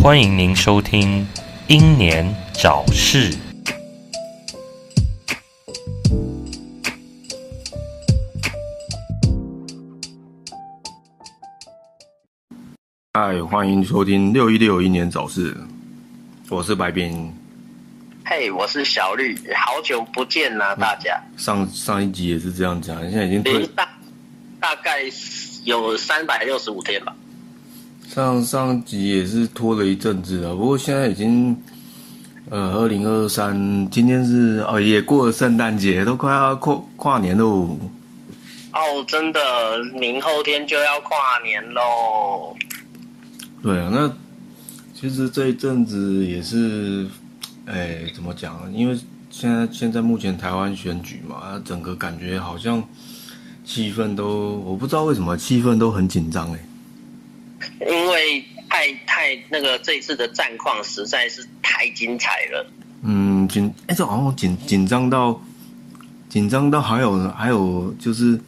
欢迎您收听《英年早逝》。嗨，欢迎收听六一六英年早逝，我是白冰。嘿，我是小绿，好久不见啦，大家。上上一集也是这样讲，现在已经退大大概有三百六十五天吧。上上集也是拖了一阵子了，不过现在已经呃二零二三，今天是哦也过了圣诞节，都快要跨跨年喽。哦，真的，明后天就要跨年喽。对啊，那其实这一阵子也是，哎，怎么讲？因为现在现在目前台湾选举嘛，整个感觉好像气氛都，我不知道为什么气氛都很紧张哎。因为太太那个这一次的战况实在是太精彩了。嗯，紧哎，这好像紧紧张到紧张到还有还有就是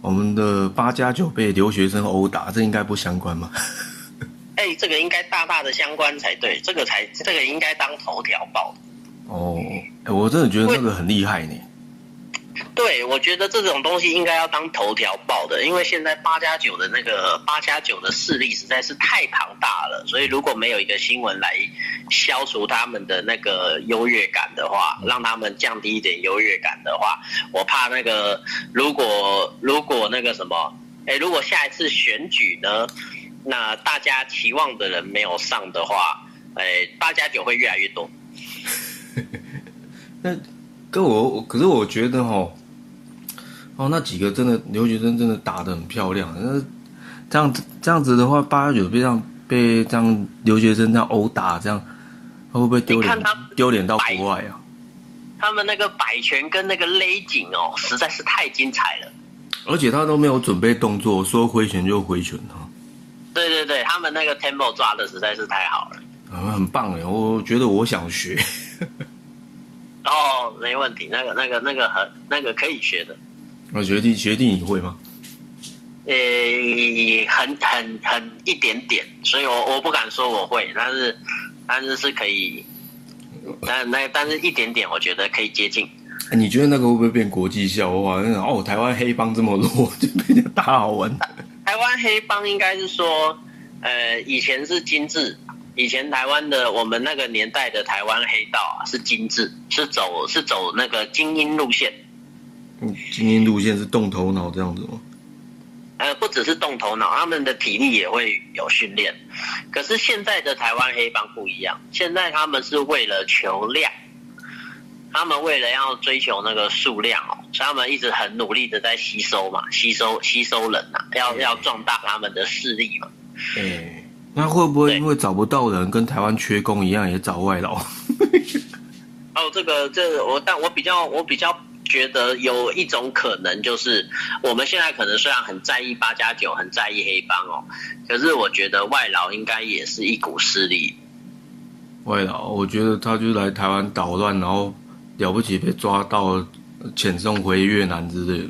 我们的八加九被留学生殴打，这应该不相关吗？哎，这个应该大大的相关才对，这个才这个应该当头条报。哦，哎，我真的觉得那个很厉害呢。对，我觉得这种东西应该要当头条报的，因为现在八加九的那个八加九的势力实在是太庞大了，所以如果没有一个新闻来消除他们的那个优越感的话，让他们降低一点优越感的话，我怕那个如果如果那个什么，哎，如果下一次选举呢？那大家期望的人没有上的话，哎，八加九会越来越多。那跟我，可是我觉得哈，哦，那几个真的留学生真的打的很漂亮。那这样子这样子的话，八加九被这样被这样留学生这样殴打，这样会不会丢脸？丢脸到国外啊？他们那个摆拳跟那个勒紧哦，实在是太精彩了。而且他都没有准备动作，说挥拳就挥拳哈。对对对，他们那个 tempo 抓的实在是太好了，啊，很棒哎，我觉得我想学。哦，没问题，那个那个那个很那个可以学的。那学弟学弟你会吗？呃，很很很一点点，所以我我不敢说我会，但是但是是可以，但那但是一点点，我觉得可以接近。你觉得那个会不会变国际笑话？哦，台湾黑帮这么弱，就比较大好玩。台湾黑帮应该是说，呃，以前是精致，以前台湾的我们那个年代的台湾黑道啊是精致，是走是走那个精英路线。嗯，精英路线是动头脑这样子吗？呃，不只是动头脑，他们的体力也会有训练。可是现在的台湾黑帮不一样，现在他们是为了求量。他们为了要追求那个数量哦，所以他们一直很努力的在吸收嘛，吸收吸收人呐，要要壮大他们的势力嘛。哎，那会不会因为找不到人，跟台湾缺工一样，也找外劳？哦，这个这我，但我比较我比较觉得有一种可能，就是我们现在可能虽然很在意八加九，很在意黑帮哦，可是我觉得外劳应该也是一股势力。外劳，我觉得他就来台湾捣乱，然后。了不起，被抓到遣送回越南之类的。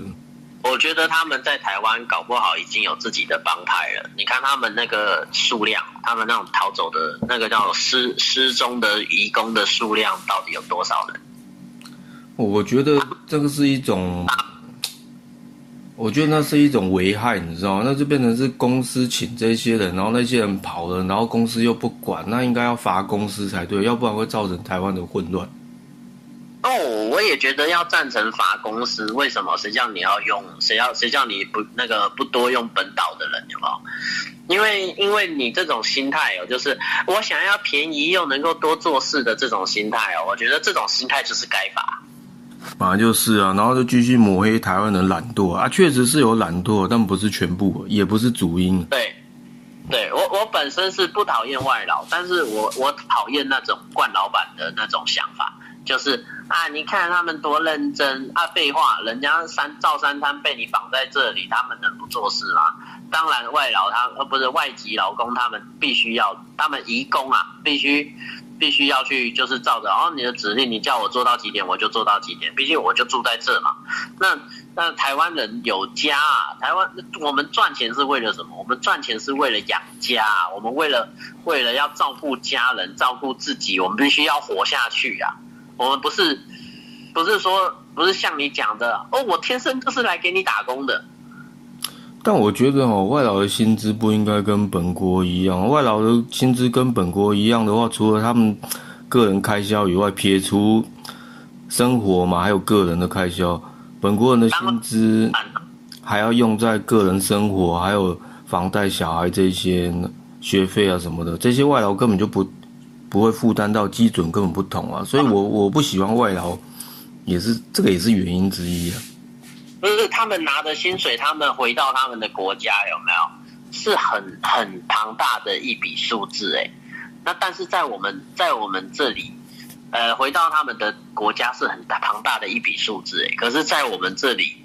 我觉得他们在台湾搞不好已经有自己的帮派了。你看他们那个数量，他们那种逃走的那个叫失失踪的移工的数量到底有多少人？我觉得这个是一种，我觉得那是一种危害，你知道吗？那就变成是公司请这些人，然后那些人跑了，然后公司又不管，那应该要罚公司才对，要不然会造成台湾的混乱。也觉得要赞成罚公司。为什么？谁叫你要用？谁要？谁叫你不那个不多用本岛的人，有没有？因为因为你这种心态哦，就是我想要便宜又能够多做事的这种心态哦，我觉得这种心态就是该罚。本来就是啊，然后就继续抹黑台湾人懒惰啊，确实是有懒惰，但不是全部，也不是主因。对，对我我本身是不讨厌外劳，但是我我讨厌那种惯老板的那种想法。就是啊，你看他们多认真啊！废话，人家三赵三滩被你绑在这里，他们能不做事吗？当然，外劳他呃不是外籍劳工，他们必须要，他们移工啊，必须 必须要去，就是照着哦你的指令，你叫我做到几点我就做到几点，毕竟我就住在这嘛。那那台湾人有家啊，台湾我们赚钱是为了什么？我们赚钱是为了养家，我们为了为了要照顾家人、照顾自己，我们必须要活下去啊。我们不是不是说不是像你讲的哦，我天生就是来给你打工的。但我觉得哦，外劳的薪资不应该跟本国一样。外劳的薪资跟本国一样的话，除了他们个人开销以外，撇除生活嘛，还有个人的开销。本国人的薪资还要用在个人生活，还有房贷、小孩这些学费啊什么的，这些外劳根本就不不会负担到，基准根本不同啊。所以我我不喜欢外劳，也是这个也是原因之一啊。不是他们拿的薪水，他们回到他们的国家有没有？是很很庞大的一笔数字哎。那但是在我们在我们这里。呃，回到他们的国家是很大庞大的一笔数字，哎，可是，在我们这里，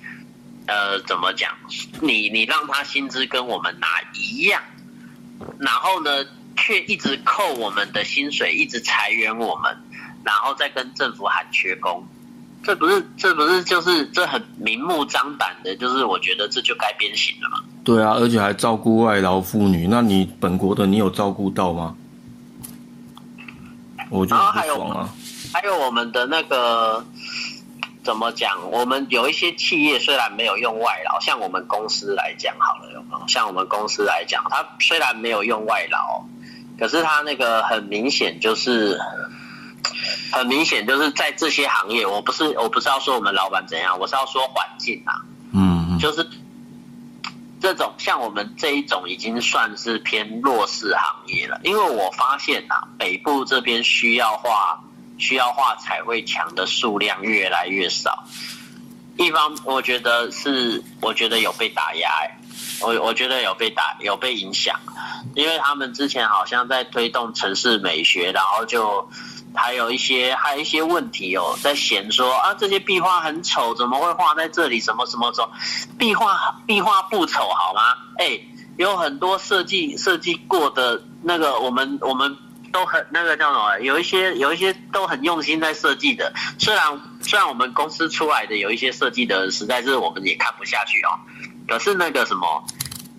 呃，怎么讲？你你让他薪资跟我们拿一样，然后呢，却一直扣我们的薪水，一直裁员我们，然后再跟政府喊缺工，这不是这不是就是这很明目张胆的，就是我觉得这就该鞭刑了嘛？对啊，而且还照顾外劳妇女，那你本国的你有照顾到吗？我就不爽啊！还有我们的那个怎么讲？我们有一些企业虽然没有用外劳，像我们公司来讲好了，有没有？像我们公司来讲，它虽然没有用外劳，可是他那个很明显就是很明显就是在这些行业，我不是我不是要说我们老板怎样，我是要说环境啊，嗯，就是。这种像我们这一种已经算是偏弱势行业了，因为我发现啊，北部这边需要画需要画彩绘墙的数量越来越少。一方我觉得是，我觉得有被打压，我我觉得有被打有被影响，因为他们之前好像在推动城市美学，然后就。还有一些，还有一些问题哦，在嫌说啊，这些壁画很丑，怎么会画在这里？什么什么什么？壁画壁画不丑好吗？哎，有很多设计设计过的那个，我们我们都很那个叫什么？有一些有一些都很用心在设计的。虽然虽然我们公司出来的有一些设计的，实在是我们也看不下去哦。可是那个什么，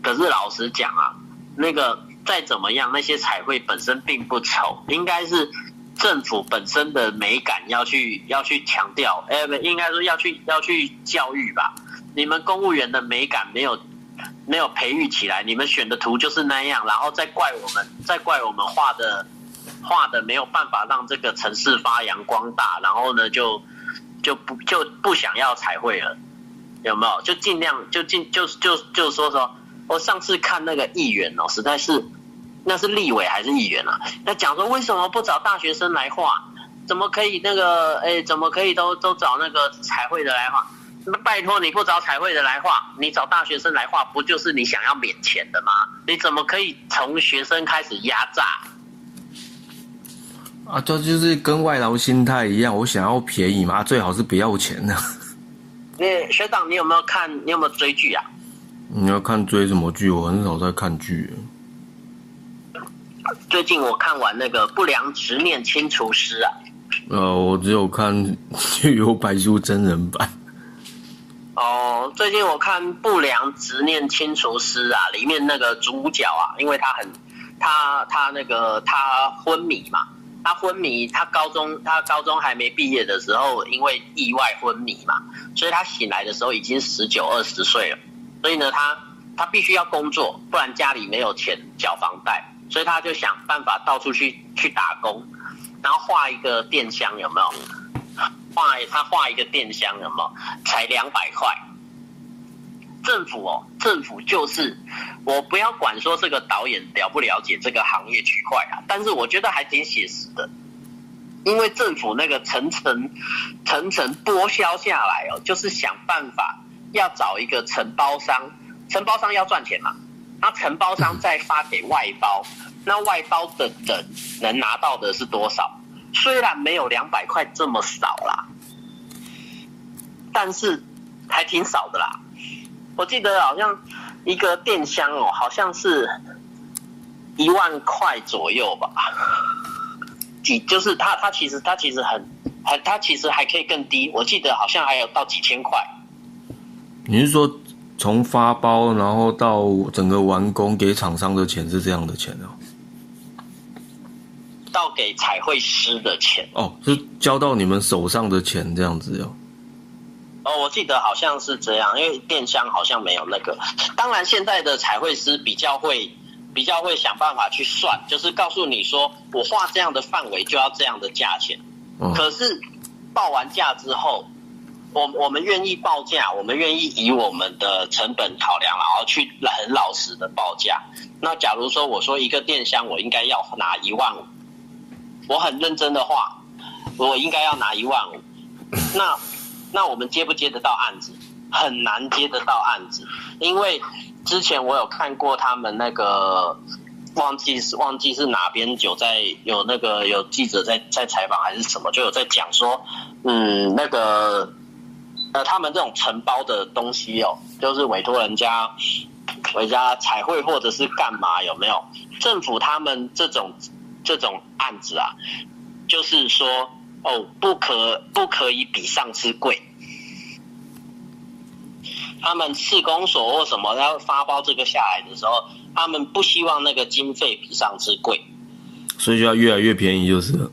可是老实讲啊，那个再怎么样，那些彩绘本身并不丑，应该是。政府本身的美感要去要去强调，哎，不，应该说要去要去教育吧。你们公务员的美感没有没有培育起来，你们选的图就是那样，然后再怪我们，再怪我们画的画的没有办法让这个城市发扬光大，然后呢就就不就不想要彩绘了，有没有？就尽量就尽就就就说说，我上次看那个议员哦，实在是。那是立委还是议员啊？那讲说为什么不找大学生来画？怎么可以那个？哎，怎么可以都都找那个彩绘的来画？那拜托你不找彩绘的来画，你找大学生来画，不就是你想要免钱的吗？你怎么可以从学生开始压榨？啊，这就是跟外劳心态一样，我想要便宜嘛，最好是不要钱的。你学长，你有没有看？你有没有追剧啊？你要看追什么剧？我很少在看剧。最近我看完那个《不良执念清除师》啊，呃，我只有看《有白书》真人版。哦，最近我看《不良执念清除师》啊，里面那个主角啊，因为他很，他他那个他昏迷嘛，他昏迷，他高中他高中还没毕业的时候，因为意外昏迷嘛，所以他醒来的时候已经十九二十岁了，所以呢，他他必须要工作，不然家里没有钱缴房贷。所以他就想办法到处去去打工，然后画一个电箱有没有？画他画一个电箱有没有？才两百块。政府哦，政府就是我不要管说这个导演了不了解这个行业区块啊，但是我觉得还挺写实的，因为政府那个层层层层剥削下来哦，就是想办法要找一个承包商，承包商要赚钱嘛。那承包商再发给外包，那外包的人能拿到的是多少？虽然没有两百块这么少啦，但是还挺少的啦。我记得好像一个电箱哦，好像是一万块左右吧。几就是它，它其实它其实很，很它其实还可以更低。我记得好像还有到几千块。你是说从发包然后到整个完工给厂商的钱是这样的钱哦？到给彩绘师的钱哦，是交到你们手上的钱这样子哦。哦，我记得好像是这样，因为电箱好像没有那个。当然，现在的彩绘师比较会，比较会想办法去算，就是告诉你说，我画这样的范围就要这样的价钱。嗯可是报完价之后，我我们愿意报价，我们愿意以我们的成本考量，然后去很老实的报价。那假如说我说一个电箱我应该要拿一万五，我很认真的话，我应该要拿一万五。那那我们接不接得到案子？很难接得到案子，因为之前我有看过他们那个。忘记是忘记是哪边有在有那个有记者在在采访还是什么，就有在讲说，嗯，那个呃，他们这种承包的东西哦，就是委托人家回家彩绘或者是干嘛有没有？政府他们这种这种案子啊，就是说哦，不可不可以比上次贵。他们市公所或什么要发包这个下来的时候，他们不希望那个经费比上次贵。所以就要越来越便宜就是了。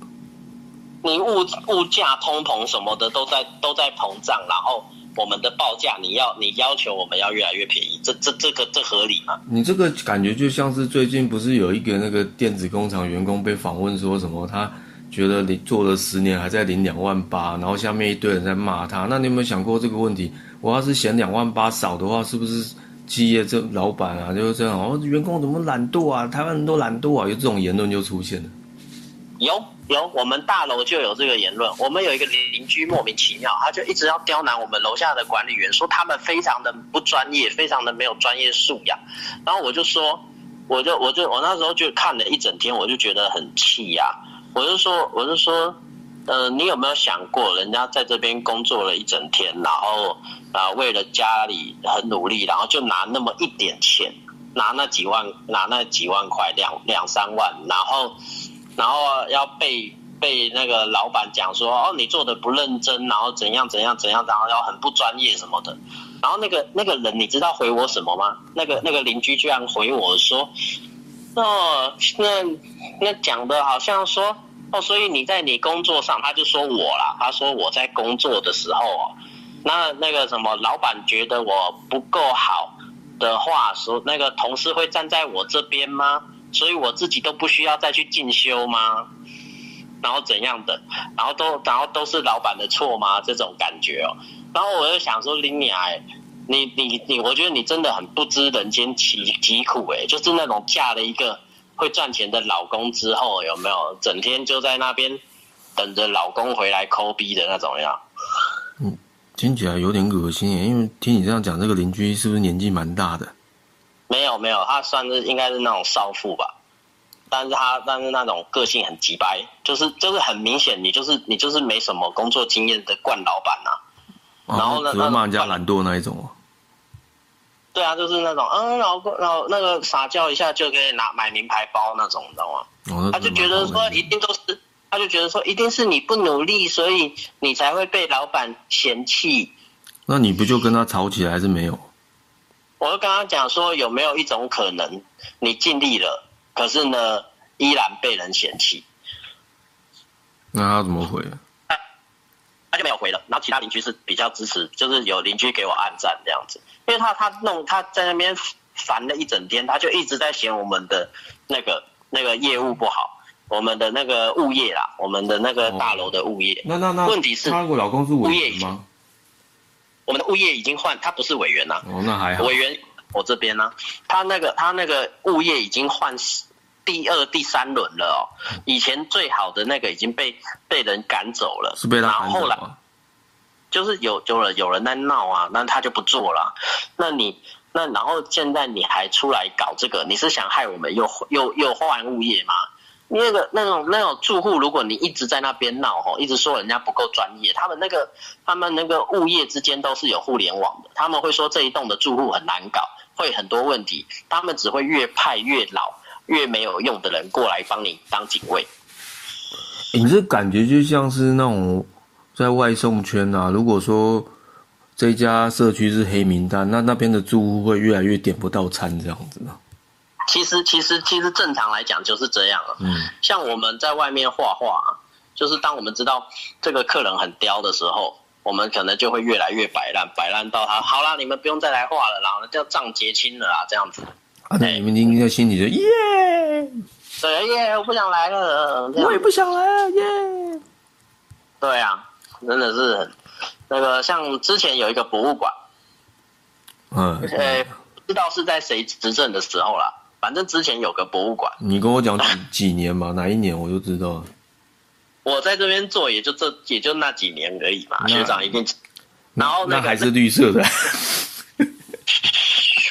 你物物价通膨什么的都在都在膨胀，然后我们的报价你要你要求我们要越来越便宜，这这这个这合理吗？你这个感觉就像是最近不是有一个那个电子工厂员工被访问说什么，他觉得你做了十年还在领两万八，然后下面一堆人在骂他。那你有没有想过这个问题？我要是嫌两万八少的话，是不是企业这老板啊就是这样？哦，员工怎么懒惰啊？台湾人都懒惰啊，有这种言论就出现了。有有，我们大楼就有这个言论。我们有一个邻居莫名其妙，他就一直要刁难我们楼下的管理员，说他们非常的不专业，非常的没有专业素养。然后我就说，我就我就我那时候就看了一整天，我就觉得很气呀、我就说，我就说，呃，你有没有想过，人家在这边工作了一整天，然后啊为了家里很努力，然后就拿那么一点钱，拿那几万，拿那几万块，两两三万，然后。然后要被被那个老板讲说哦你做的不认真，然后怎样怎样怎样，然后要很不专业什么的。然后那个那个人你知道回我什么吗？那个那个邻居居然回我说，哦那那讲的好像说哦，所以你在你工作上，他就说我啦，他说我在工作的时候哦，那那个什么老板觉得我不够好的话，说那个同事会站在我这边吗？所以我自己都不需要再去进修吗？然后怎样的？然后都然后都是老板的错吗？这种感觉哦。然后我就想说，林雅，你你你，我觉得你真的很不知人间疾疾苦哎，就是那种嫁了一个会赚钱的老公之后，有没有整天就在那边等着老公回来抠逼的那种呀？嗯？听起来有点恶心耶，因为听你这样讲，这个邻居是不是年纪蛮大的？没有没有，他算是应该是那种少妇吧，但是他但是那种个性很急掰，就是就是很明显，你就是你就是没什么工作经验的惯老板呐、啊然后呢只会骂人家那懒惰那一种哦。对啊，就是那种嗯，老公老那个撒娇一下就可以拿买名牌包那种，你知道吗？哦，他就觉得说一定都是，他就觉得说一定是你不努力，所以你才会被老板嫌弃。那你不就跟他吵起来还是没有？我就跟他讲说，有没有一种可能，你尽力了，可是呢，依然被人嫌弃？那他怎么回？他就没有回了。然后其他邻居是比较支持，就是有邻居给我按赞这样子，因为他他弄他在那边烦了一整天，他就一直在嫌我们的那个那个业务不好，我们的那个物业啦，我们的那个大楼的物业。那那那问题是她如果老公是物业员吗？我们的物业已经换，他不是委员啦、哦，那还好。委员我这边呢、他那个他那个物业已经换第二、第三轮了哦。以前最好的那个已经被被人赶走了，是被他然后后来赶走啊？就是有有人有人在闹啊，那他就不做了。那你那然后现在你还出来搞这个，你是想害我们又又又换物业吗？那个那种那种住户，如果你一直在那边闹吼，一直说人家不够专业，他们那个他们那个物业之间都是有互联网的，他们会说这一栋的住户很难搞，会很多问题，他们只会越派越老、越没有用的人过来帮你当警卫。你这感觉就像是那种在外送圈啊，如果说这家社区是黑名单，那那边的住户会越来越点不到餐这样子呢？其实其实其实正常来讲就是这样啊。嗯像我们在外面画画啊，就是当我们知道这个客人很刁的时候，我们可能就会越来越摆烂，摆烂到他好啦，你们不用再来画了啦，叫账结清了啦，这样子。啊，那你们应该心里就耶，对耶，我不想来了。我也不想来了耶。对啊，真的是很那个，像之前有一个博物馆，嗯，呃，不知道是在谁执政的时候啦，反正之前有个博物馆，你跟我讲几 几年嘛，哪一年我就知道了。我在这边做也就这也就那几年而已嘛，那学长一定。然后那个那还是绿色的，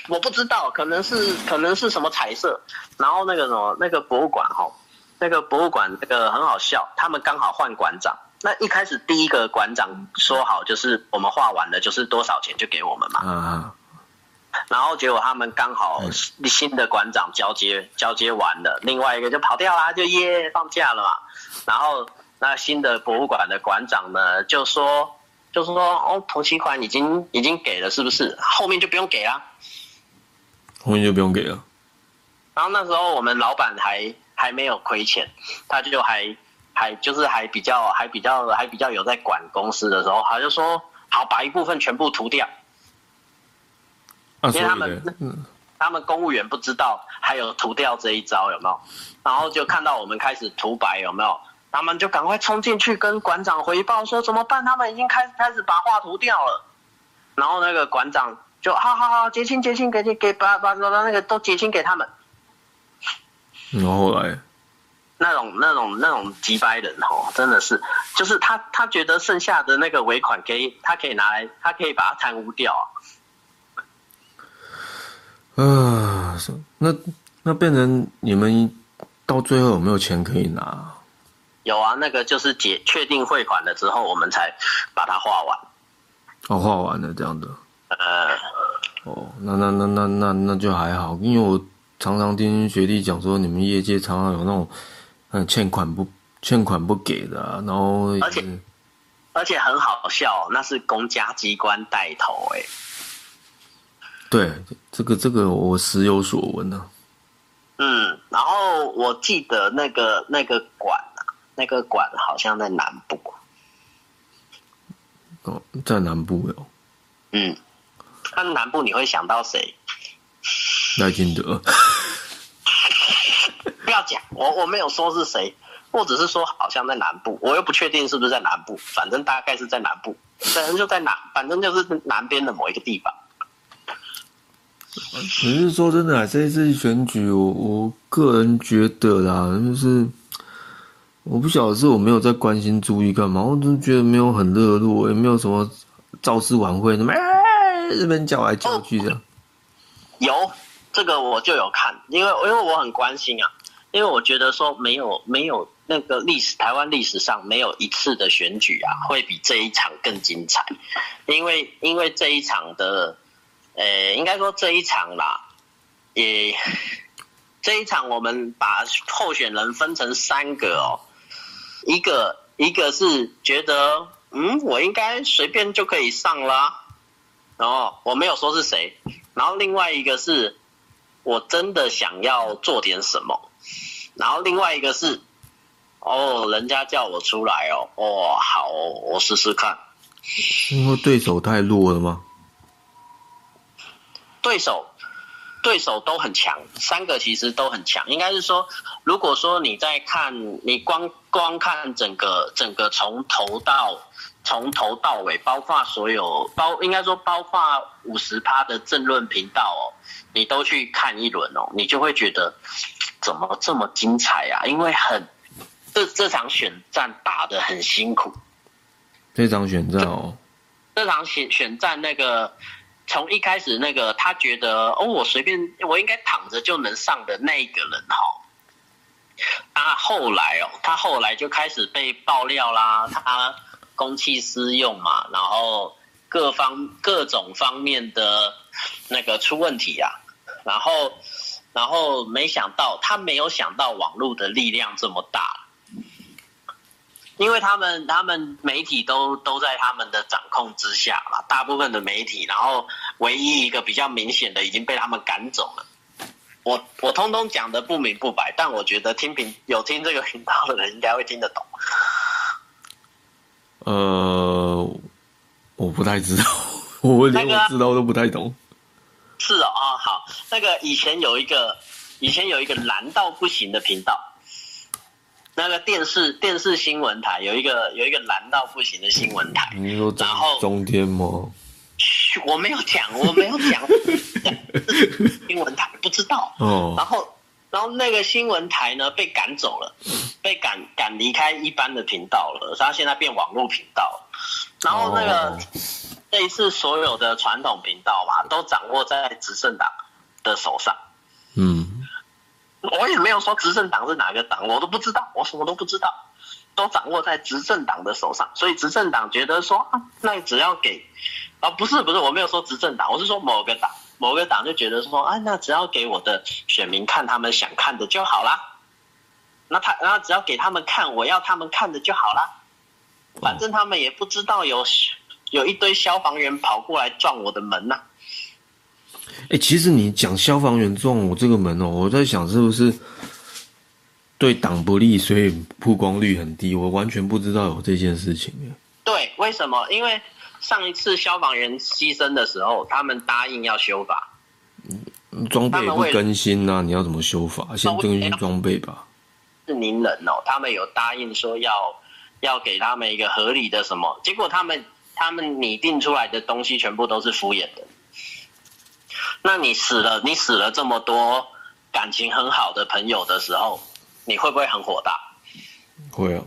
我不知道，可能是可能是什么彩色。然后那个什么那个博物馆哈，那个博物馆那个很好笑，他们刚好换馆长。那一开始第一个馆长说好就是我们画完了就是多少钱就给我们嘛，啊，然后结果他们刚好新的馆长交接交接完了，另外一个就跑掉啦，就耶放假了嘛。然后那新的博物馆的馆长呢就说就说哦头期款已经已经给了是不是？后面就不用给啦。后面就不用给了。然后那时候我们老板还还没有亏钱，他就还还就是还比较还比较还比较有在管公司的时候，他就说好把一部分全部涂掉。啊，因为他们，嗯，他们公务员不知道还有涂掉这一招有没有？然后就看到我们开始涂白有没有？他们就赶快冲进去跟馆长回报说怎么办？他们已经开始开始把画涂掉了。然后那个馆长就好好好结清结清给你给把把把那个都结清给他们。然后后来，那种那种那种急掰人哦，真的是，就是他他觉得剩下的那个尾款可以，他可以拿来，他可以把它贪污掉啊。啊，那那变成你们到最后有没有钱可以拿？有啊，那个就是结确定汇款了之后，我们才把它画完。哦，画完了这样的。呃，哦，那那那那那那就还好，因为我常常听学弟讲说，你们业界常常有那种，嗯，欠款不欠款不给的、啊，然后而且而且很好笑，那是公家机关带头哎、对这个这个我时有所闻啊。嗯，然后我记得那个那个馆啊，那个馆好像在南部。哦，在南部有嗯，那南部你会想到谁？赖金德，不要讲，我我没有说是谁，我只是说好像在南部，我又不确定是不是在南部，反正大概是在南部，反正就在南，反正就是南边的某一个地方。可是说真的啊，这一次选举，我我个人觉得啦，就是我不晓得是我没有在关心注意干嘛，我就觉得没有很热络，也没有什么造势晚会，什么哎这边叫来叫去的。有这个我就有看，因为因为我很关心啊，因为我觉得说没有没有那个历史台湾历史上没有一次的选举啊会比这一场更精彩，因为因为这一场的，呃，应该说这一场啦，也这一场我们把候选人分成三个哦，一个一个是觉得嗯我应该随便就可以上啦、然后我没有说是谁，然后另外一个是我真的想要做点什么，然后另外一个是哦，人家叫我出来哦，哦，好哦，我试试看。因为对手太弱了吗？对手对手都很强，三个其实都很强。应该是说，如果说你在看，你光光看整个整个从头到从头到尾，包括所有包，应该说包括五十趴的政论频道哦，你都去看一轮哦，你就会觉得怎么这么精彩啊？因为很这这场选战打得很辛苦。这场选战哦，这场选选战那个，从一开始那个他觉得哦，我随便我应该躺着就能上的那一个人哈，他后来哦，他后来就开始被爆料啦，他公器私用嘛，然后各方各种方面的那个出问题啊，然后然后没想到他没有想到网络的力量这么大。因为他们他们媒体都都在他们的掌控之下嘛，大部分的媒体，然后唯一一个比较明显的已经被他们赶走了。我我通通讲的不明不白，但我觉得听频有听这个频道的人应该会听得懂。呃，我不太知道，我连我知道都不太懂。是哦，啊好，那个以前有一个以前有一个蓝到不行的频道。那个电视电视新闻台有一个有一个蓝到不行的新闻台，你说然后中天吗？我没有讲，我没有讲 新闻台不知道。哦，然后然后那个新闻台呢被赶走了，被赶赶离开一般的频道了，他现在变网络频道了。然后那个、哦这一次所有的传统频道嘛，都掌握在执政党的手上。嗯，我也没有说执政党是哪个党，我都不知道，我什么都不知道，都掌握在执政党的手上。所以执政党觉得说，啊、那只要给，啊，不是不是，我没有说执政党，我是说某个党，某个党就觉得说，啊，那只要给我的选民看他们想看的就好啦。那他，然后只要给他们看我要他们看的就好啦。反正他们也不知道有有一堆消防员跑过来撞我的门呐、哎、其实你讲消防员撞我这个门哦，我在想是不是对党不利，所以曝光率很低。我完全不知道有这件事情耶。对，为什么？因为上一次消防员牺牲的时候，他们答应要修法，装备也不更新呐、你要怎么修法？先更新装备吧。是宁人哦，他们有答应说要要给他们一个合理的什么，结果他们他们拟定出来的东西全部都是敷衍的。那你死了，你死了这么多感情很好的朋友的时候，你会不会很火大？会啊，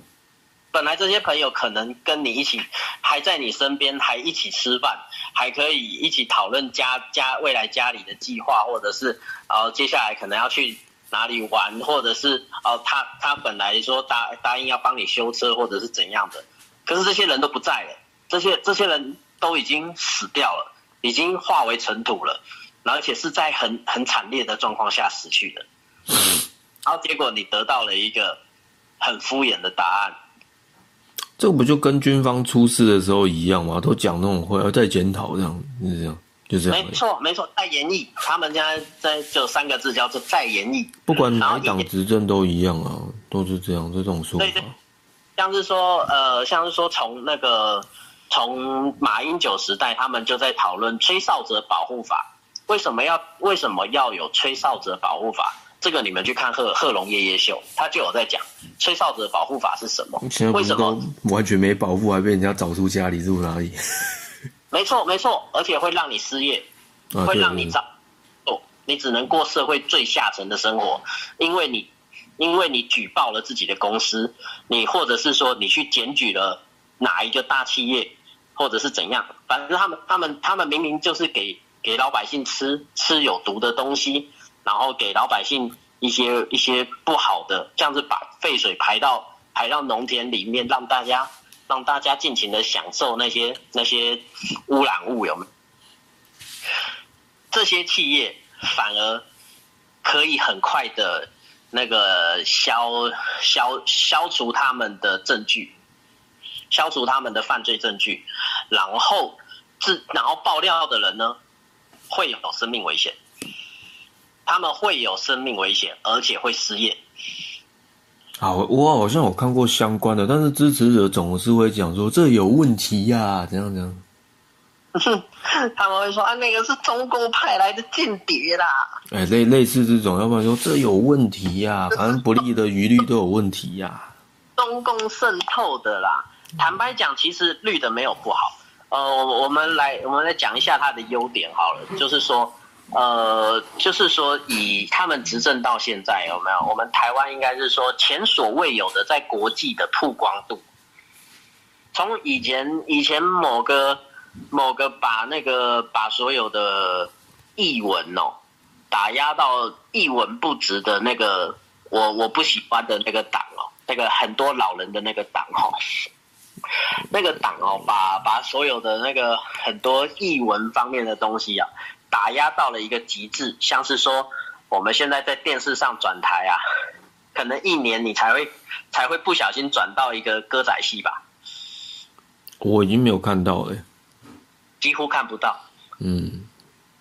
本来这些朋友可能跟你一起，还在你身边，还一起吃饭，还可以一起讨论家家未来家里的计划，或者是呃接下来可能要去哪里玩，或者是哦、他他本来说答答应要帮你修车，或者是怎样的，可是这些人都不在了，这些这些人都已经死掉了，已经化为尘土了，而且是在很很惨烈的状况下死去的，然后结果你得到了一个很敷衍的答案。这不就跟军方出事的时候一样吗？都讲那种会要再检讨这样，是这样，就这样。没错，没错，再演绎，他们现在在就三个字叫做再演绎。不管哪一党执政都一样啊，都是这样，这种说法对对法。像是说，呃，像是说从那个从马英九时代，他们就在讨论吹哨者保护法，为什么要为什么要有吹哨者保护法？这个你们去看贺贺龙夜夜秀，他就有在讲吹哨子的保护法是什么为什么？完全没保护，还被人家找出家里住哪里？没错，没错，而且会让你失业，会让你找哦，你只能过社会最下层的生活，因为你因为你举报了自己的公司，你或者是说你去检举了哪一个大企业，或者是怎样，反正他们他们他们明明就是给给老百姓吃吃有毒的东西，然后给老百姓一些一些不好的，这样子把废水排到排到农田里面，让大家让大家尽情的享受那些那些污染物，有没有？这些企业反而可以很快的那个消消消除他们的证据，消除他们的犯罪证据，然后自然后爆料的人呢会有生命危险，他们会有生命危险，而且会失业。啊，我我好像有看过相关的，但是支持者总是会讲说这有问题呀、怎样怎样。他们会说啊，那个是中共派来的间谍啦。哎，类类似这种，要不然说这有问题呀、反正不利的余律都有问题呀、中共渗透的啦。坦白讲，其实绿的没有不好。呃，我我们来我们来讲一下它的优点好了，就是说，呃，就是说以他们执政到现在有没有？我们台湾应该是说前所未有的在国际的曝光度。从以前以前某个某个把那个把所有的译文哦打压到一文不值的那个我我不喜欢的那个党哦，那个很多老人的那个党哦，那个党哦，把把所有的那个很多译文方面的东西啊，打压到了一个极致，像是说我们现在在电视上转台啊，可能一年你才会才会不小心转到一个歌仔戏吧，我已经没有看到了。几乎看不到，嗯，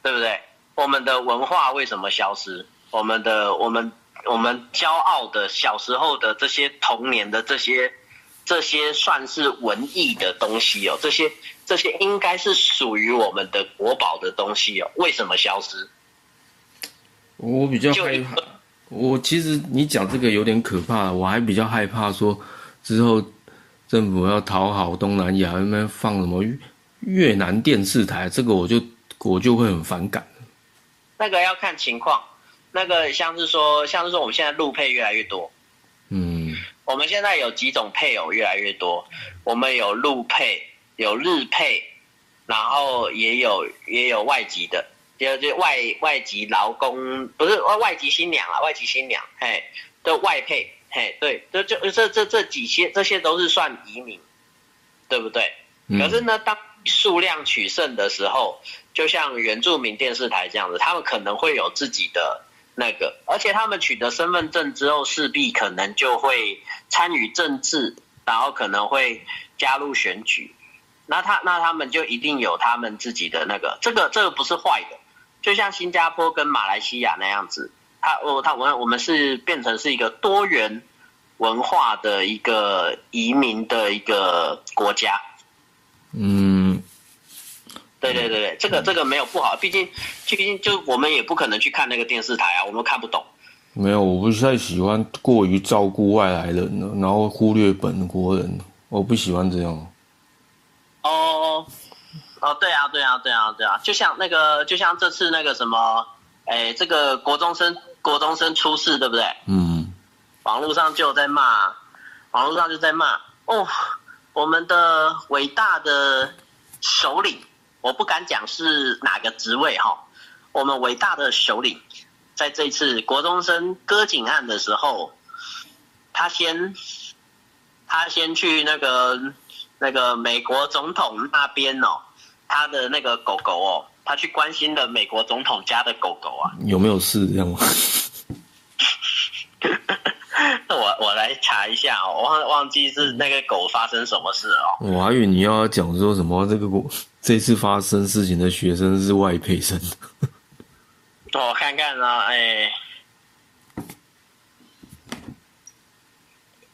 对不对？我们的文化为什么消失？我们的我们我们骄傲的小时候的这些童年的这些这些算是文艺的东西哦，这些这些应该是属于我们的国宝的东西哦，为什么消失？我比较害怕。我其实你讲这个有点可怕，我还比较害怕说之后政府要讨好东南亚，那边放什么越越南电视台，这个我就我就会很反感。那个要看情况，那个像是说，像是说我们现在路配越来越多，嗯我们现在有几种配偶越来越多，我们有陆配，有日配，然后也有也有外籍的，就就外外籍劳工，不是外外籍新娘啊，外籍新娘，嘿，的外配，嘿，对，这就这这这几些这些都是算移民，对不对？嗯可是呢，当数量取胜的时候，就像原住民电视台这样子，他们可能会有自己的那个，而且他们取得身份证之后，势必可能就会参与政治，然后可能会加入选举。那他那他们就一定有他们自己的那个，这个这个不是坏的，就像新加坡跟马来西亚那样子，他我他我我们是变成是一个多元文化的一个移民的一个国家。嗯，对对对对，这个这个没有不好，毕竟毕竟就我们也不可能去看那个电视台啊，我们看不懂。没有，我不太喜欢过于照顾外来人了，然后忽略本国人，我不喜欢这样。哦哦，对啊对啊对啊对啊，就像那个就像这次那个什么，哎，这个国中生国中生出事，对不对？嗯，网络上就有在骂，网络上就在骂哦，我们的伟大的首领，我不敢讲是哪个职位哈，我们伟大的首领，在这次国中生割颈案的时候，他先他先去那个那个美国总统那边哦，他的那个狗狗哦，他去关心了美国总统家的狗狗啊。有没有事这样吗？我 我来查一下哦，我忘忘记是那个狗发生什么事哦。我还以为你要讲说什么这个狗这次发生事情的学生是外配生。我看看啊，哎，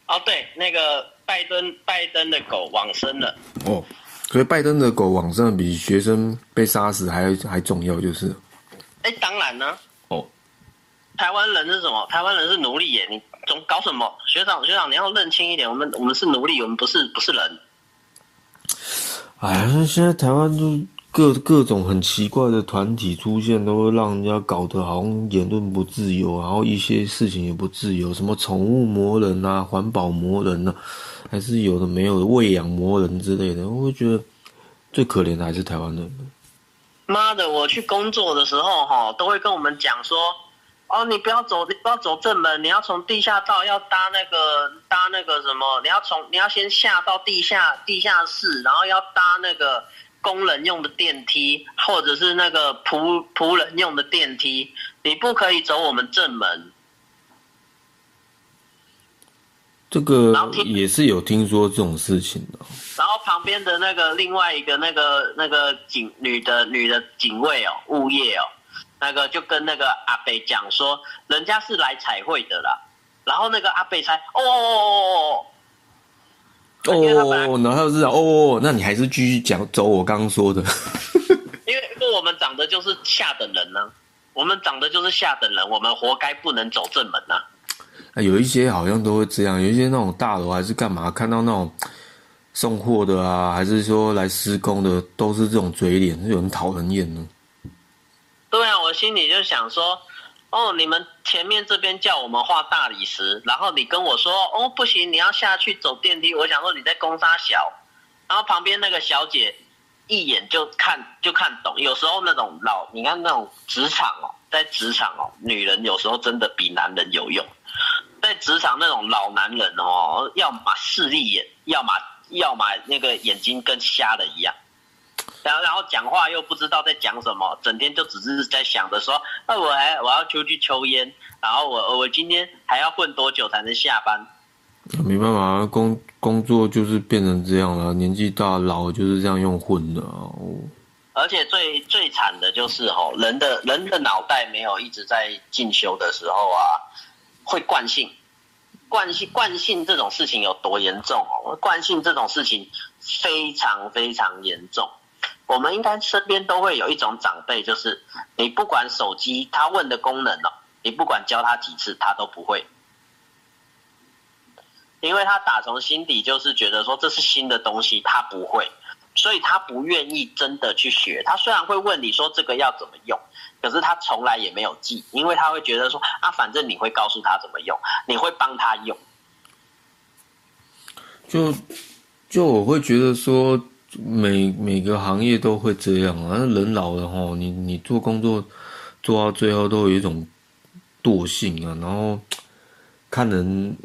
哦对，那个拜登拜登的狗往生了。哦，所以拜登的狗往生比学生被杀死还还重要，就是哎，当然呢。哦，台湾人是什么？台湾人是奴隶耶！你总搞什么？学长学长，你要认清一点，我们我们是奴隶，我们不是不是人。哎呀，现在台湾就各各种很奇怪的团体出现，都会让人家搞得好像言论不自由，然后一些事情也不自由，什么宠物魔人啊、环保魔人啊，还是有的没有的喂养魔人之类的，我会觉得最可怜的还是台湾人。妈的，我去工作的时候哈，都会跟我们讲说，哦，你不要走，你不要走正门，你要从地下道要搭那个搭那个什么，你要从你要先下到地下地下室，然后要搭那个工人用的电梯，或者是那个仆仆人用的电梯，你不可以走我们正门。这个也是有听说这种事情的。然后旁边的那个另外一个那个那个警女的女的警卫哦，物业哦，那个就跟那个阿北讲说，人家是来彩绘的啦。然后那个阿北才哦哦哦哦因为他本来哦，然后是哦，那你还是继续讲走我刚刚说的。因为因为我们长得就是下等人呢、我们长得就是下等人，我们活该不能走正门呐、啊，有一些好像都会这样，有一些那种大楼还是干嘛，看到那种送货的啊，还是说来施工的，都是这种嘴脸，是很讨人厌的。对啊，我心里就想说，哦，你们前面这边叫我们画大理石，然后你跟我说，哦，不行，你要下去走电梯。我想说你在攻杀小，然后旁边那个小姐一眼就看就看懂。有时候那种老，你看那种职场哦，在职场哦，女人有时候真的比男人有用。在职场那种老男人哦，要么势利眼，要么要么那个眼睛跟瞎的一样。然后然后讲话又不知道在讲什么，整天就只是在想着说，那我还我要出去抽烟，然后我我今天还要混多久才能下班？没办法，工工作就是变成这样了，年纪大老就是这样用混的啊。而且最最惨的就是吼，人的人的脑袋没有一直在进修的时候啊，会惯性，惯性惯性这种事情有多严重哦？惯性这种事情非常非常严重。我们应该身边都会有一种长辈，就是你不管手机他问的功能哦，你不管教他几次，他都不会，因为他打从心底就是觉得说这是新的东西，他不会。所以他不愿意真的去学。他虽然会问你说这个要怎么用，可是他从来也没有记，因为他会觉得说啊，反正你会告诉他怎么用，你会帮他用。就就我会觉得说，每每个行业都会这样啊。人老了吼，你你做工作做到最后都有一种惰性啊。然后看人，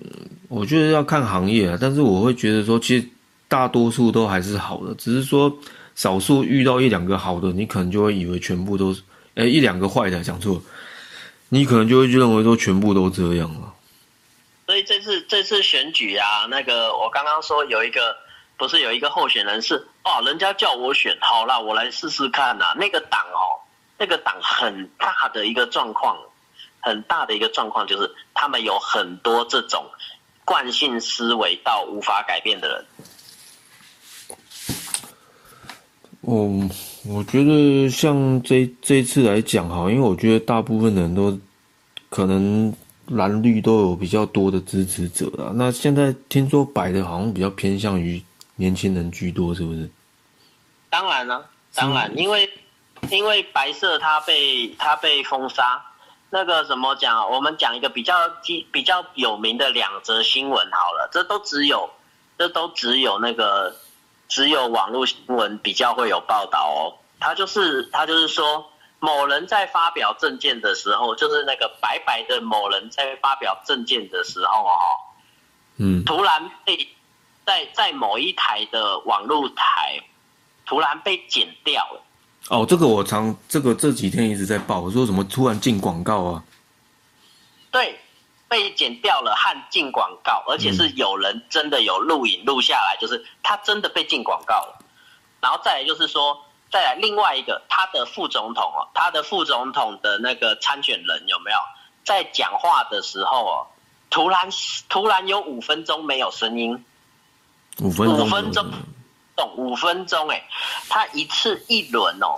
我觉得要看行业啊。但是我会觉得说，其实。大多数都还是好的，只是说少数遇到一两个好的，你可能就会以为全部都是，哎，一两个坏的讲错，你可能就会认为说全部都这样了。所以这次这次选举啊，那个我刚刚说有一个，不是有一个候选人是哦，人家叫我选，好啦，我来试试看呐。那个党哦，那个党很大的一个状况，很大的一个状况就是他们有很多这种惯性思维到无法改变的人。哦，我觉得像这这次来讲哈，因为我觉得大部分人都可能蓝绿都有比较多的支持者啊。那现在听说白的好像比较偏向于年轻人居多，是不是？当然了，当然，因为因为白色它被它被封杀，那个怎么讲？我们讲一个比较基比较有名的两则新闻好了，这都只有这都只有那个。只有网络新闻比较会有报道哦，他就是他就是说，某人在发表证件的时候，就是那个白白的某人在发表证件的时候哦，嗯，突然被在在某一台的网络台突然被剪掉了。哦，这个我常这个这几天一直在报，说什么突然进广告啊？对。被剪掉了和进广告，而且是有人真的有录影录下来，就是他真的被进广告了。然后再来就是说，再来另外一个他的副总统哦，他的副总统的那个参选人有没有在讲话的时候哦，突然突然有五分钟没有声音，五分钟，五分钟，懂五分钟哎，他一次一轮哦，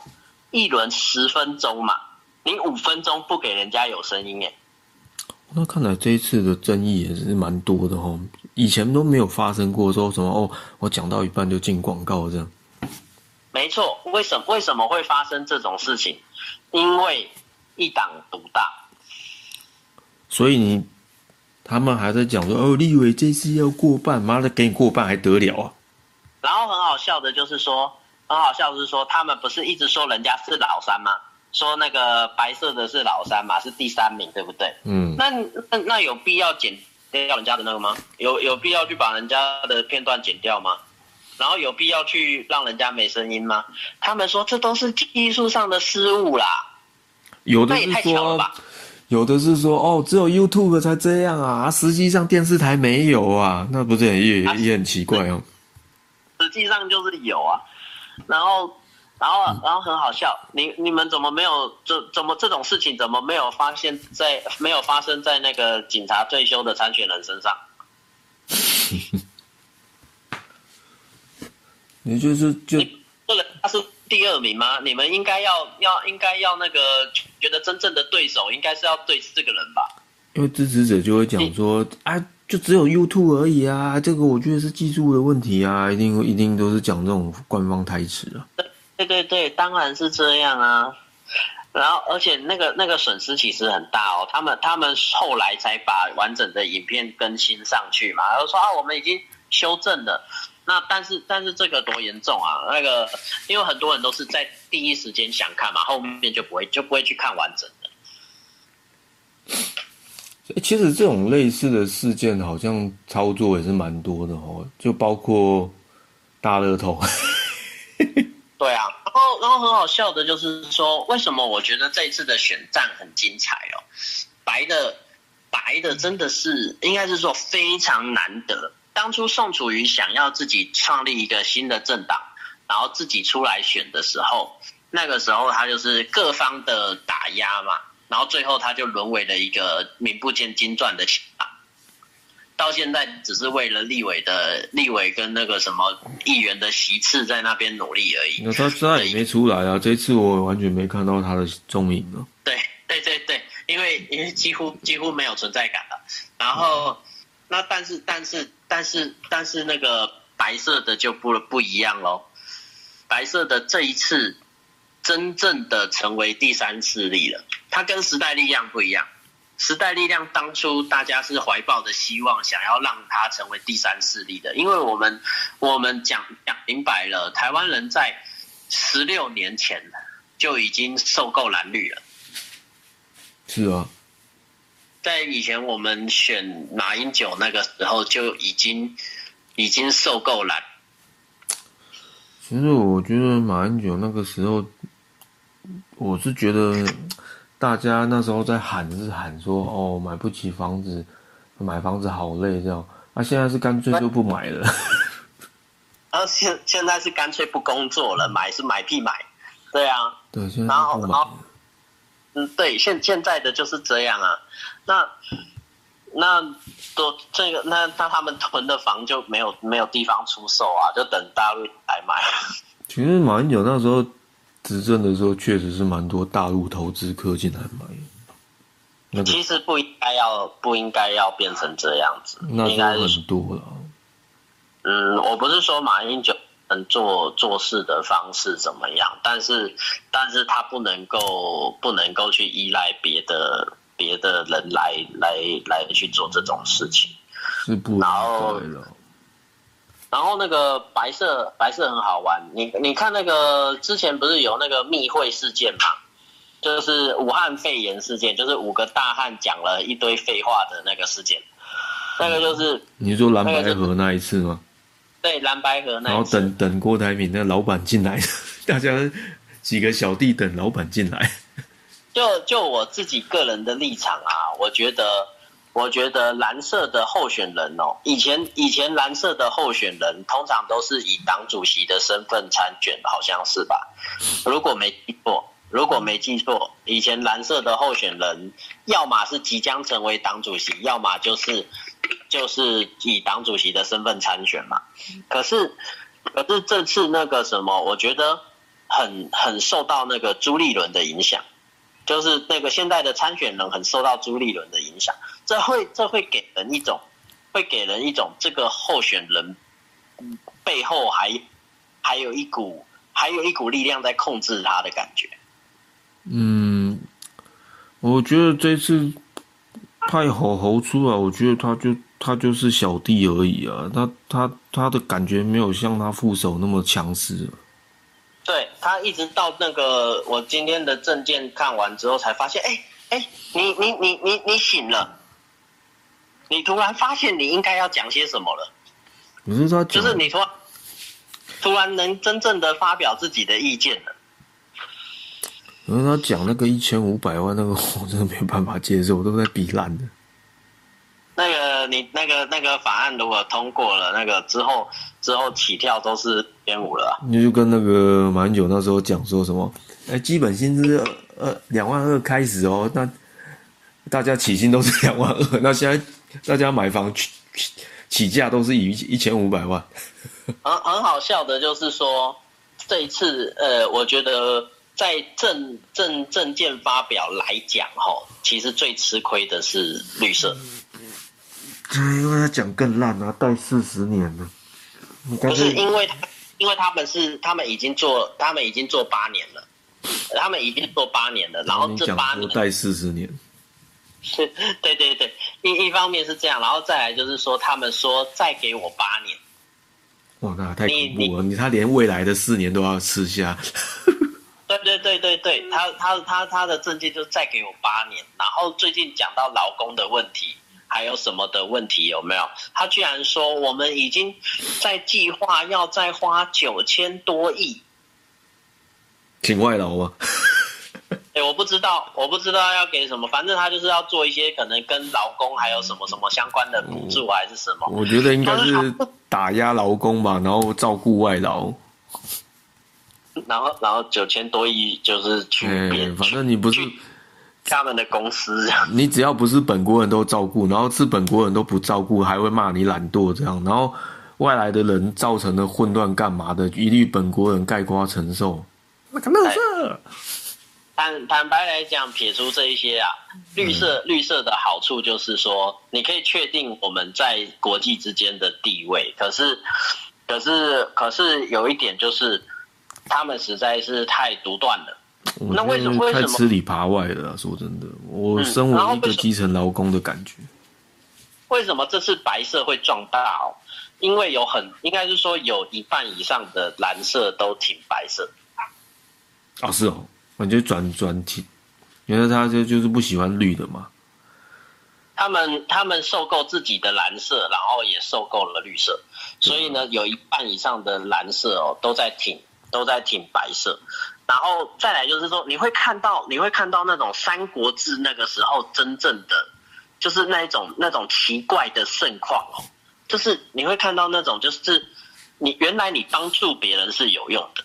一轮十分钟嘛，你五分钟不给人家有声音哎。那看来这一次的争议也是蛮多的哦，以前都没有发生过说什么哦，我讲到一半就进广告这样。没错，为什么为什么会发生这种事情？因为一党独大。所以你他们还在讲说哦，立委这次要过半，妈的给你过半还得了啊？然后很好笑的就是说，很好笑的是说，他们不是一直说人家是老三吗？说那个白色的是老三嘛，是第三名，对不对？嗯。那那那有必要剪掉人家的那个吗？有有必要去把人家的片段剪掉吗？然后有必要去让人家没声音吗？他们说这都是技术上的失误啦。有的是说，有的是说哦，只有 YouTube 才这样啊，实际上电视台没有啊，那不是也也很奇怪哦。实际上就是有啊，然后。然后，然后很好笑，你你们怎么没有这怎么这种事情怎么没有发现，在没有发生在那个警察退休的参选人身上？你就是就这个他是第二名吗？你们应该要要应该要那个觉得真正的对手应该是要对这个人吧？因为支持者就会讲说，哎，就只有 YouTube 而已啊，这个我觉得是技术的问题啊，一定一定都是讲这种官方台词啊。对对对，当然是这样啊。然后，而且那个那个损失其实很大哦。他们他们后来才把完整的影片更新上去嘛，然后说啊，我们已经修正了。那但是但是这个多严重啊？那个因为很多人都是在第一时间想看嘛，后面就不会就不会去看完整的。其实这种类似的事件，好像操作也是蛮多的哦，就包括大乐透。对啊，然后然后很好笑的就是说，为什么我觉得这一次的选战很精彩哦？白的白的真的是应该是说非常难得。当初宋楚瑜想要自己创立一个新的政党，然后自己出来选的时候，那个时候他就是各方的打压嘛，然后最后他就沦为了一个名不见经传的小党。到现在只是为了立委的立委跟那个什么议员的席次在那边努力而已。那他他也没出来啊，这次我完全没看到他的踪影了。对对对对，因为因为几乎几乎没有存在感了。然后那但是但是但是但是那个白色的就不不一样喽，白色的这一次真正的成为第三势力了，它跟时代力量不一样。时代力量当初大家是怀抱的希望，想要让它成为第三势力的，因为我们我们讲讲明白了，台湾人在十六年前就已经受够蓝绿了。是啊，在以前我们选马英九那个时候就已经已经受够蓝。其实我觉得马英九那个时候，我是觉得。大家那时候在喊是喊说哦买不起房子，买房子好累这样，那现在是干脆就不买了。啊现现在是干脆不工作了，买是买屁买，对啊。对，现在不买。嗯，对，现现在的就是这样啊。那那都这个那那他们囤的房就没有没有地方出售啊，就等大陆来买。其实马英九那时候。执政的时候确实是蛮多大陆投资客进来买，那其实不应该要不应该要变成这样子，那应该很多了。嗯，我不是说马英九能做做事的方式怎么样，但是但是他不能够不能够去依赖别的别的人来来来去做这种事情，是不？然后。然后那个白色白色很好玩，你你看那个之前不是有那个密会事件嘛，就是武汉肺炎事件，就是五个大汉讲了一堆废话的那个事件，那个就是你说蓝白河那一次吗？对，蓝白河那。然后等等郭台铭那老板进来，大家几个小弟等老板进来。就就我自己个人的立场啊，我觉得。我觉得蓝色的候选人哦，以前以前蓝色的候选人通常都是以党主席的身份参选，好像是吧？如果没记错，如果没记错，以前蓝色的候选人要么是即将成为党主席，要么就是就是以党主席的身份参选嘛。可是可是这次那个什么，我觉得很很受到那个朱立伦的影响。就是那个现在的参选人很受到朱立伦的影响，这会这会给人一种，会给人一种这个候选人背后还还有一股还有一股力量在控制他的感觉。嗯，我觉得这次派猴猴出来，我觉得他就他就是小弟而已啊，他他他的感觉没有像他副手那么强势。对他一直到那个我今天的证件看完之后，才发现，哎哎，你你你你你醒了，你突然发现你应该要讲些什么了。可是说就是你说，突然能真正的发表自己的意见了。可是他讲那个一千五百万那个，我真的没有办法接受，我都在比烂的。那个你那个那个法案如果通过了，那个之后之后起跳都是千五了。你就跟那个马英九那时候讲说什么？哎，基本薪资二两万二开始哦，那大家起薪都是两万二，那现在大家买房起起价都是以一千五百万。很很好笑的就是说，这一次呃，我觉得在证证证件发表来讲，哈，其实最吃亏的是绿色。因为他讲更烂啊，待四十年了。不是因为他，因为他们是他们已经做，他们已经做八年了，他们已经做八年了，然后这八年待四十年。是，对对对，一一方面是这样，然后再来就是说，他们说再给我八年。哇，那太恐怖了！你他连未来的四年都要吃下。对对对对对，他他他他的政绩就再给我八年，然后最近讲到劳工的问题。还有什么的问题有没有？他居然说我们已经在计划要再花九千多亿请外劳吗？哎，我不知道，我不知道要给什么，反正他就是要做一些可能跟劳工还有什么什么相关的补助还是什么。我觉得应该是打压劳工吧，然后照顾外劳。然后，然后九千多亿就是去别，反正你不是他们的公司，你只要不是本国人都照顾，然后是本国人都不照顾，还会骂你懒惰这样，然后外来的人造成的混乱干嘛的，一律本国人盖瓜承受。那肯定是。坦坦白来讲，撇除这一些啊，绿色绿色的好处就是说，你可以确定我们在国际之间的地位。可是，可是，可是有一点就是。他们实在是太独断了。那为什么？太吃里扒外了。说真的，我身为一个基层劳工的感觉。为什么这次白色会壮大哦？因为有很，应该是说有一半以上的蓝色都挺白色。啊，是哦，我觉得转转挺，原来他就就是不喜欢绿的嘛。他们他们受够自己的蓝色，然后也受够了绿色，所以呢，有一半以上的蓝色哦都在挺。都在挺白色，然后再来就是说，你会看到，你会看到那种《三国志》那个时候真正的，就是那一种那种奇怪的盛况哦，就是你会看到那种，就是你原来你帮助别人是有用的。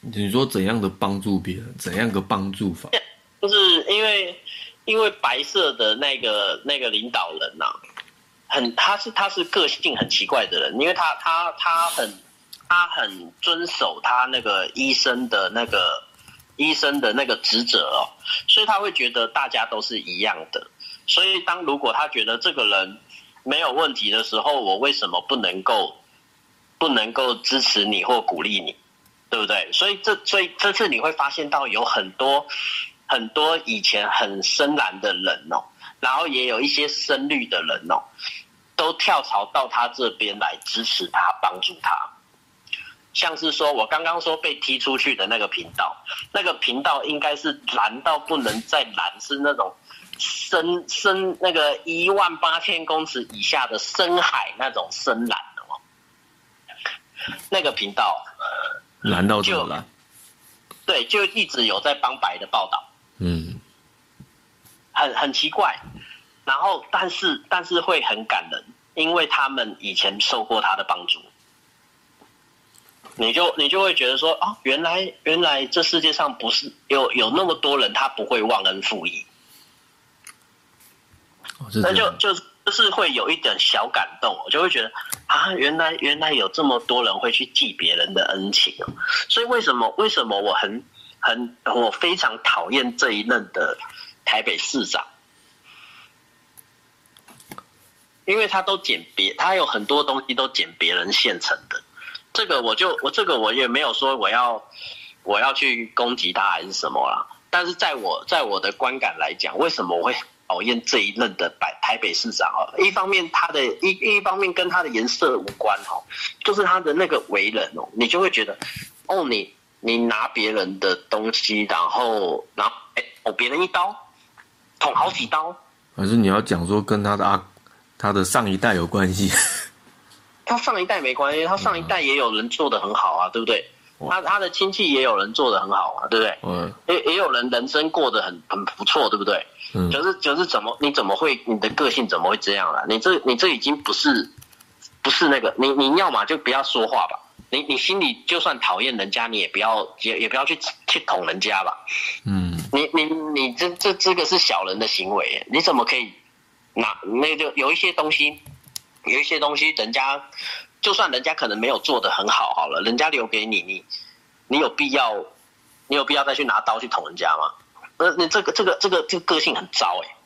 你说怎样的帮助别人？怎样个帮助法？就是因为因为白色的那个那个领导人呐，很他是他是个性很奇怪的人，因为他他他很。他很遵守他那个医生的那个医生的那个职责哦，所以他会觉得大家都是一样的。所以当如果他觉得这个人没有问题的时候，我为什么不能够不能够支持你或鼓励你，对不对？所以这所以这次你会发现到有很多很多以前很深蓝的人哦，然后也有一些深绿的人哦，都跳槽到他这边来支持他，帮助他。像是说，我刚刚说被踢出去的那个频道，那个频道应该是蓝到不能再蓝，是那种深深那个一万八千公尺以下的深海那种深蓝的哦。那个频道蓝到就蓝，对，就一直有在帮白的报道，嗯，很很奇怪，然后但是但是会很感人，因为他们以前受过他的帮助。你就你就会觉得说啊，原来原来这世界上不是有有那么多人他不会忘恩负义，那就就就是会有一点小感动，我就会觉得啊，原来原来有这么多人会去记别人的恩情。哦，所以为什么为什么我很很我非常讨厌这一任的台北市长，因为他都捡别他有很多东西都捡别人现成的。这个我就我这个我也没有说我要我要去攻击他还是什么啦，但是在我在我的观感来讲，为什么我会讨厌这一任的台台北市长哦？一方面他的一一方面跟他的颜色无关哦，就是他的那个为人哦，你就会觉得哦，你你拿别人的东西，然后然后哎捅别人一刀，捅好几刀，还是你要讲说跟他的啊他的上一代有关系？他上一代没关系，他上一代也有人做的很好啊，对不对？他他的亲戚也有人做的很好啊，对不对？嗯，也也有人人生过得很很不错，对不对？嗯，就是就是怎么你怎么会你的个性怎么会这样了？你这你这已经不是不是那个你你要嘛就不要说话吧，你你心里就算讨厌人家，你也不要也也不要去去捅人家吧。嗯，你你你这这这个是小人的行为，你怎么可以拿那就有一些东西。有一些东西，人家就算人家可能没有做的很好，好了，人家留给你，你你有必要，你有必要再去拿刀去捅人家吗？呃，你这个这个这个这个个性很糟哎。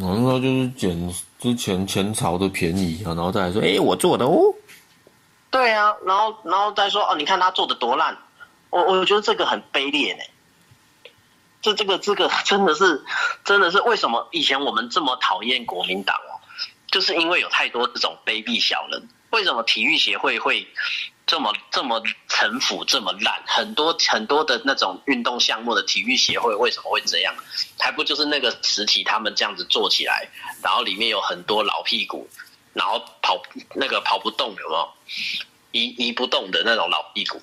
我那就是捡之前前朝的便宜啊，然后再来说，哎，我做的哦。对啊，然后然后再说哦，你看他做的多烂，我我觉得这个很卑劣呢。这这个这个真的是真的是为什么以前我们这么讨厌国民党哦？就是因为有太多这种卑鄙小人，为什么体育协会会这么这么城府这么烂？很多很多的那种运动项目的体育协会为什么会这样？还不就是那个实体他们这样子做起来，然后里面有很多老屁股，然后跑那个跑不动有没有？移移不动的那种老屁股。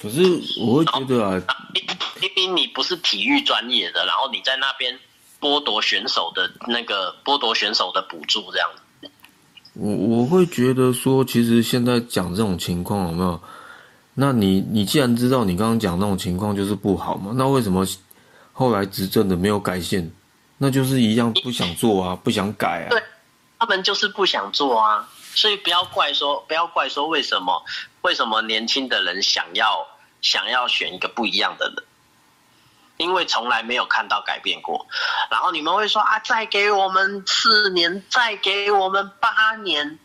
可是我会觉得啊，明明你不是体育专业的，然后你在那边剥夺选手的那个剥夺选手的补助，这样子。我我会觉得说，其实现在讲这种情况有没有？那你你既然知道你刚刚讲那种情况就是不好嘛，那为什么后来执政的没有改线？那就是一样不想做啊，不想改啊。对，他们就是不想做啊，所以不要怪说，不要怪说为什么为什么年轻的人想要想要选一个不一样的人，因为从来没有看到改变过。然后你们会说啊，再给我们四年，再给我们八年。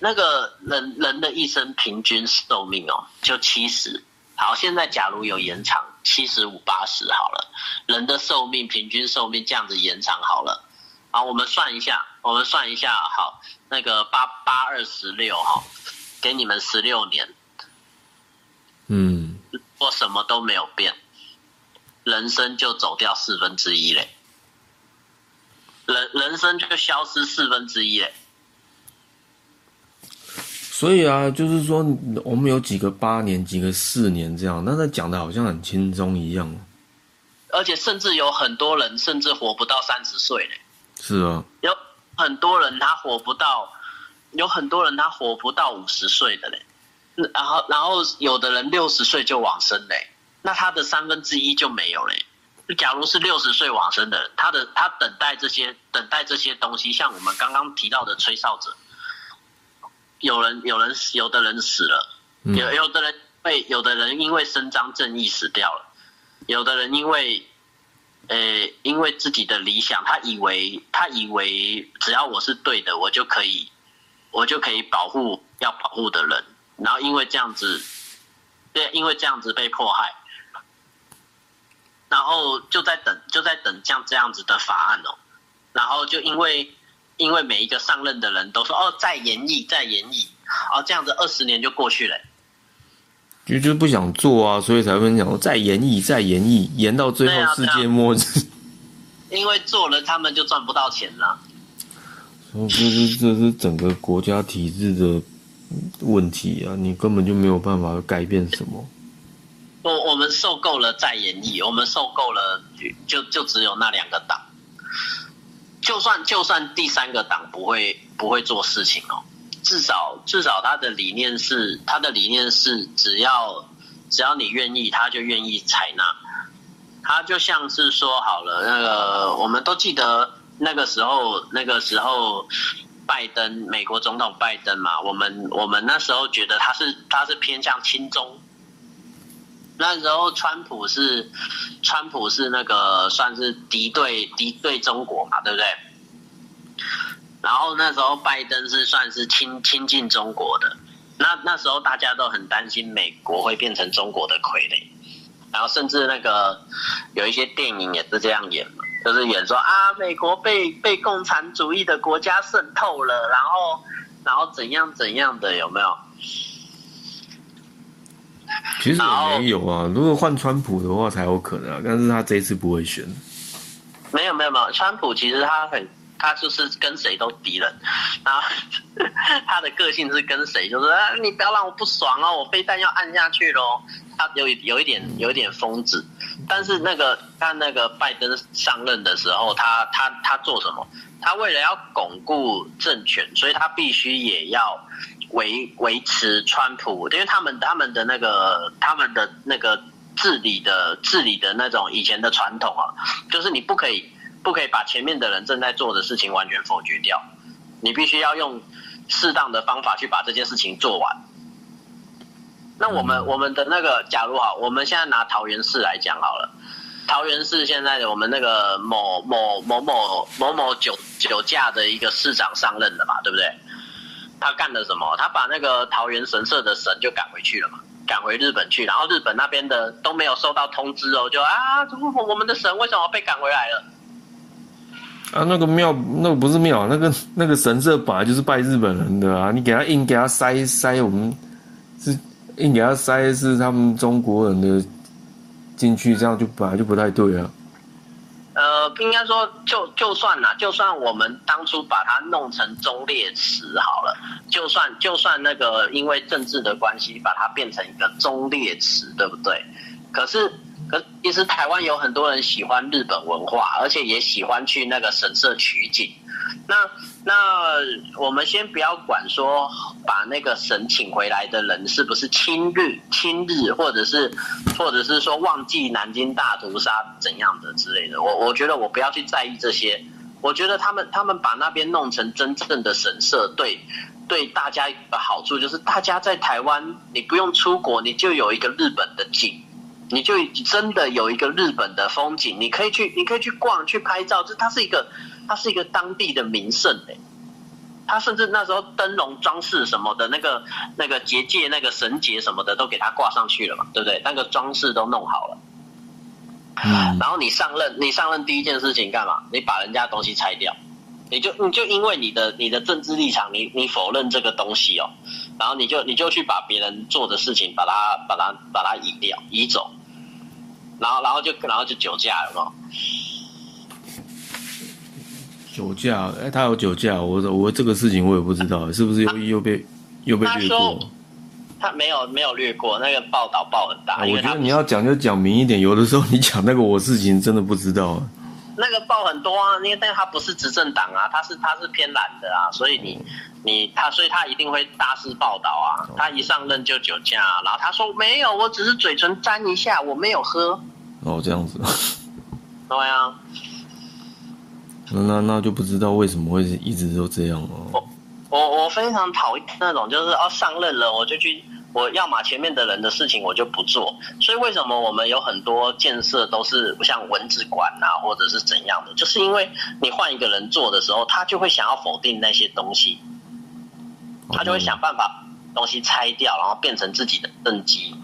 那个人人的一生平均寿命哦，就七十。好，现在假如有延长，七十五、八十好了。人的寿命平均寿命这样子延长好了。好，我们算一下，我们算一下，好，那个八八二十六哈，给你们十六年。嗯。我什么都没有变，人生就走掉四分之一嘞。人人生就消失四分之一嘞。所以啊，就是说，我们有几个八年，几个四年这样，那他讲的好像很轻松一样。而且甚至有很多人甚至活不到三十岁嘞。是啊。有很多人他活不到，有很多人他活不到五十岁的嘞。然后，然后有的人六十岁就往生嘞，那他的三分之一就没有嘞。假如是六十岁往生的，他的他等待这些等待这些东西，像我们刚刚提到的吹哨者。有人，有人，有的人死了，有有的人被，有的人因为伸张正义死掉了，有的人因为，呃，因为自己的理想，他以为他以为只要我是对的，我就可以，我就可以保护要保护的人，然后因为这样子，对，因为这样子被迫害，然后就在等，就在等像这样子的法案哦，然后就因为。因为每一个上任的人都说：“哦，再延议，再延议，哦，这样子二十年就过去了。”就就不想做啊，所以才会讲再延议，再延议，延到最后世界末日。因为做了，他们就赚不到钱了。这是这是整个国家体制的问题啊！你根本就没有办法改变什么。我我们受够了再演绎，我们受够了，就就只有那两个党。就算就算第三个党不会不会做事情哦，至少至少他的理念是他的理念是只要只要你愿意，他就愿意采纳。他就像是说好了，那个我们都记得那个时候那个时候拜登美国总统拜登嘛，我们我们那时候觉得他是他是偏向亲中。那时候，川普是，川普是那个算是敌对敌对中国嘛，对不对？然后那时候拜登是算是亲亲近中国的，那那时候大家都很担心美国会变成中国的傀儡，然后甚至那个有一些电影也是这样演嘛，就是演说啊，美国被被共产主义的国家渗透了，然后然后怎样怎样的，有没有？其实也没有啊，如果换川普的话才有可能啊，但是他这次不会选。没有没有没有，川普其实他很，他就是跟谁都敌人，然后 他的个性是跟谁就是啊，你不要让我不爽哦，我飞弹要按下去喽。他有有一点有一点疯子，但是那个他那个拜登上任的时候，他他他做什么？他为了要巩固政权，所以他必须也要。维维持川普，因为他们他们的那个他们的那个治理的治理的那种以前的传统啊，就是你不可以不可以把前面的人正在做的事情完全否决掉，你必须要用适当的方法去把这件事情做完。那我们我们的那个，假如好，我们现在拿桃园市来讲好了，桃园市现在的我们那个某某某某某某酒酒驾的一个市长上任了嘛，对不对？他干了什么？他把那个桃园神社的神就赶回去了嘛，赶回日本去，然后日本那边的都没有收到通知哦，就啊，我们的神为什么被赶回来了？啊，那个庙，那个不是庙，那个那个神社本来就是拜日本人的啊，你给他硬给他塞塞，我们是硬给他塞是他们中国人的进去，这样就本来就不太对啊。应该说就就算啦，就算我们当初把它弄成中列词好了，就算就算那个因为政治的关系把它变成一个中列词，对不对？可是其实台湾有很多人喜欢日本文化，而且也喜欢去那个神社取景。那那我们先不要管说把那个神请回来的人是不是亲日亲日，或者是或者是说忘记南京大屠杀怎样的之类的，我我觉得我不要去在意这些。我觉得他们他们把那边弄成真正的神社，对对大家的好处就是大家在台湾你不用出国，你就有一个日本的景，你就真的有一个日本的风景，你可以去你可以去逛去拍照，这它是一个。它是一个当地的名胜诶，他甚至那时候灯笼装饰什么的，那个那个结界、那个绳结什么的都给他挂上去了嘛，对不对？那个装饰都弄好了。嗯。然后你上任，你上任第一件事情干嘛？你把人家东西拆掉，你就你就因为你的你的政治立场，你你否认这个东西哦，然后你就你就去把别人做的事情把它把它把它移掉移走，然后然后就然后就酒驾了嘛。酒驾？哎，他有酒驾？我我这个事情我也不知道，是不是又又被又被略过？他没有没有略过，那个报道报很大。我觉得你要讲就讲明一点，有的时候你讲那个我事情真的不知道。那个报很多啊，因为但他不是执政党啊，他是他是偏蓝的啊，所以你你他所以他一定会大肆报道啊。他一上任就酒驾，然后他说没有，我只是嘴唇沾一下，我没有喝。哦，这样子。对啊。那那那就不知道为什么会一直都这样哦。我我我非常讨厌那种，就是哦上任了我就去，我要么前面的人的事情我就不做。所以为什么我们有很多建设都是不像文字馆啊，或者是怎样的，就是因为你换一个人做的时候，他就会想要否定那些东西，他就会想办法东西拆掉，然后变成自己的政绩。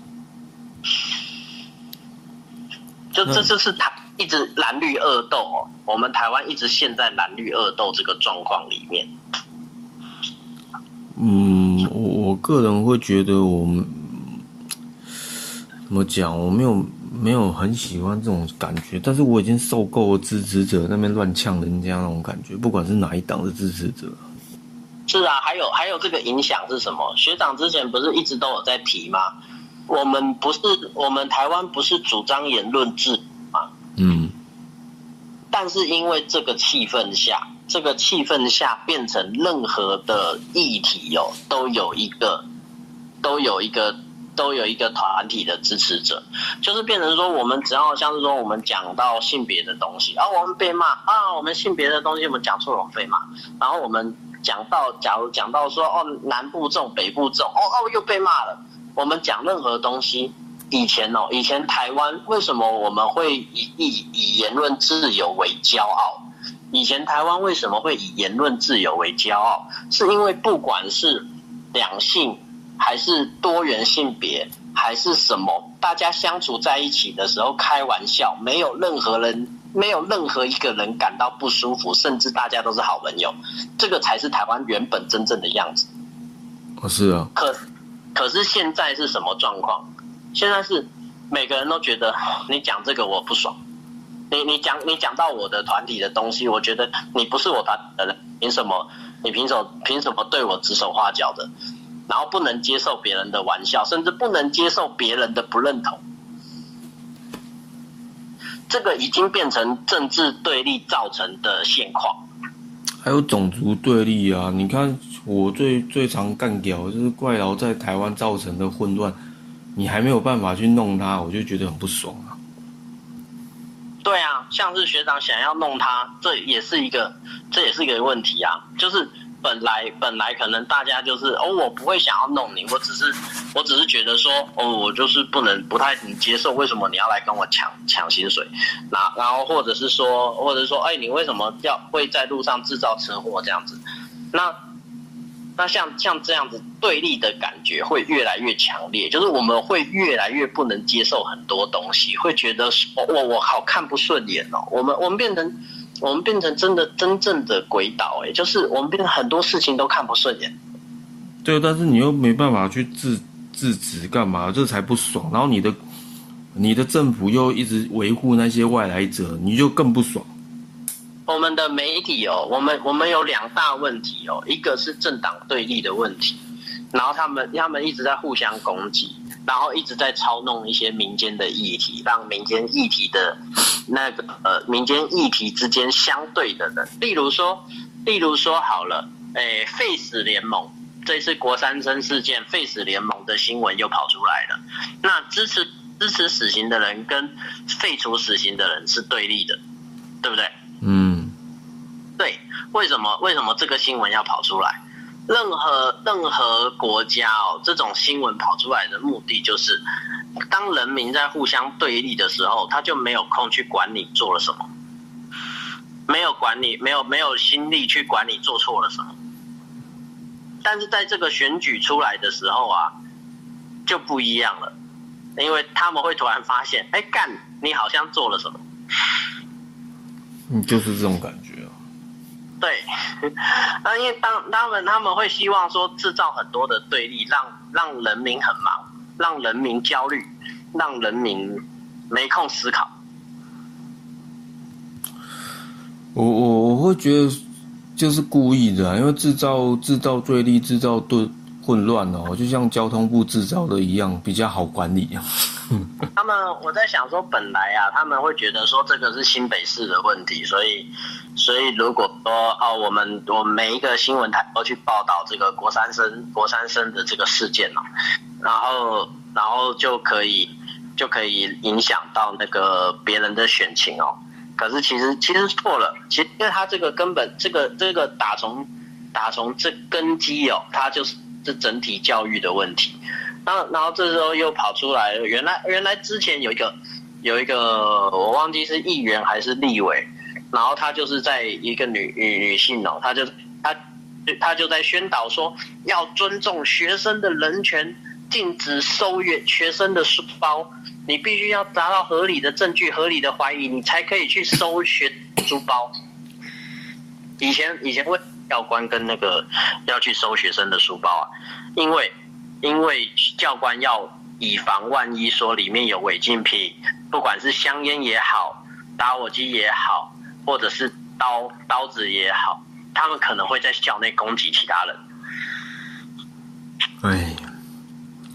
就这就是他。一直蓝绿恶斗哦，我们台湾一直陷在蓝绿恶斗这个状况里面。嗯，我我个人会觉得，我们怎么讲，我没有没有很喜欢这种感觉，但是我已经受够了支持者那边乱呛人家那种感觉，不管是哪一党的支持者。是啊，还有还有这个影响是什么？学长之前不是一直都有在提吗？我们不是我们台湾不是主张言论自由吗？嗯，但是因为这个气氛下，这个气氛下变成任何的议题哦，都有一个，都有一个，都有一个团体的支持者，就是变成说，我们只要像是说，我们讲到性别的东西，啊，我们被骂啊，我们性别的东西我们讲错了被骂，然后我们讲到，假如讲到说，哦，南部重，北部重，哦哦，又被骂了，我们讲任何东西。以前哦，以前台湾为什么我们会以以以言论自由为骄傲？以前台湾为什么会以言论自由为骄傲？是因为不管是两性还是多元性别还是什么，大家相处在一起的时候开玩笑，没有任何人没有任何一个人感到不舒服，甚至大家都是好朋友，这个才是台湾原本真正的样子。哦，是啊。可可是现在是什么状况？现在是每个人都觉得你讲这个我不爽，你你讲你讲到我的团体的东西，我觉得你不是我团的人，凭什么你凭什么凭什么对我指手画脚的？然后不能接受别人的玩笑，甚至不能接受别人的不认同，这个已经变成政治对立造成的现况。还有种族对立啊！你看我最最常干掉就是怪佬在台湾造成的混乱。你还没有办法去弄他，我就觉得很不爽啊。对啊，像是学长想要弄他，这也是一个，这也是一个问题啊。就是本来本来可能大家就是哦，我不会想要弄你，我只是我只是觉得说哦，我就是不能不太能接受，为什么你要来跟我抢抢薪水？然然后或者是说，或者是说，哎，你为什么要会在路上制造车祸这样子？那。那像像这样子对立的感觉会越来越强烈，就是我们会越来越不能接受很多东西，会觉得我我好看不顺眼哦。我们我们变成我们变成真的真正的鬼岛哎，就是我们变成很多事情都看不顺眼。对，但是你又没办法去制制止干嘛，这才不爽。然后你的你的政府又一直维护那些外来者，你就更不爽。我们的媒体哦，我们我们有两大问题哦，一个是政党对立的问题，然后他们他们一直在互相攻击，然后一直在操弄一些民间的议题，让民间议题的那个呃民间议题之间相对的人，例如说，例如说好了，诶，废死联盟这次国三生事件，废死联盟的新闻又跑出来了，那支持支持死刑的人跟废除死刑的人是对立的，对不对？嗯，为什么为什么这个新闻要跑出来？任何任何国家哦，这种新闻跑出来的目的就是，当人民在互相对立的时候，他就没有空去管你做了什么，没有管你，没有没有心力去管你做错了什么。但是在这个选举出来的时候啊，就不一样了，因为他们会突然发现，哎，干，你好像做了什么。嗯，就是这种感觉。对，那 因为当他们他们会希望说制造很多的对立，让让人民很忙，让人民焦虑，让人民没空思考。我我我会觉得就是故意的、因为制造制造对立，制造对混乱哦，就像交通部制造的一样，比较好管理啊。他们我在想说，本来啊，他们会觉得说这个是新北市的问题，所以所以如果说哦，我们我每一个新闻台都去报道这个国三生国三生的这个事件嘛，然后然后就可以就可以影响到那个别人的选情哦。可是其实其实错了，其实他这个根本这个这个打从打从这根基哦，他就是这整体教育的问题。那然后这时候又跑出来了，原来原来之前有一个有一个我忘记是议员还是立委，然后他就是在一个女女女性哦，他就他他就在宣导说要尊重学生的人权，禁止收学学生的书包，你必须要达到合理的证据、合理的怀疑，你才可以去收学书包。以前以前为教官跟那个要去收学生的书包啊，因为因为教官要以防万一，说里面有违禁品，不管是香烟也好，打火机也好，或者是刀刀子也好，他们可能会在校内攻击其他人，哎，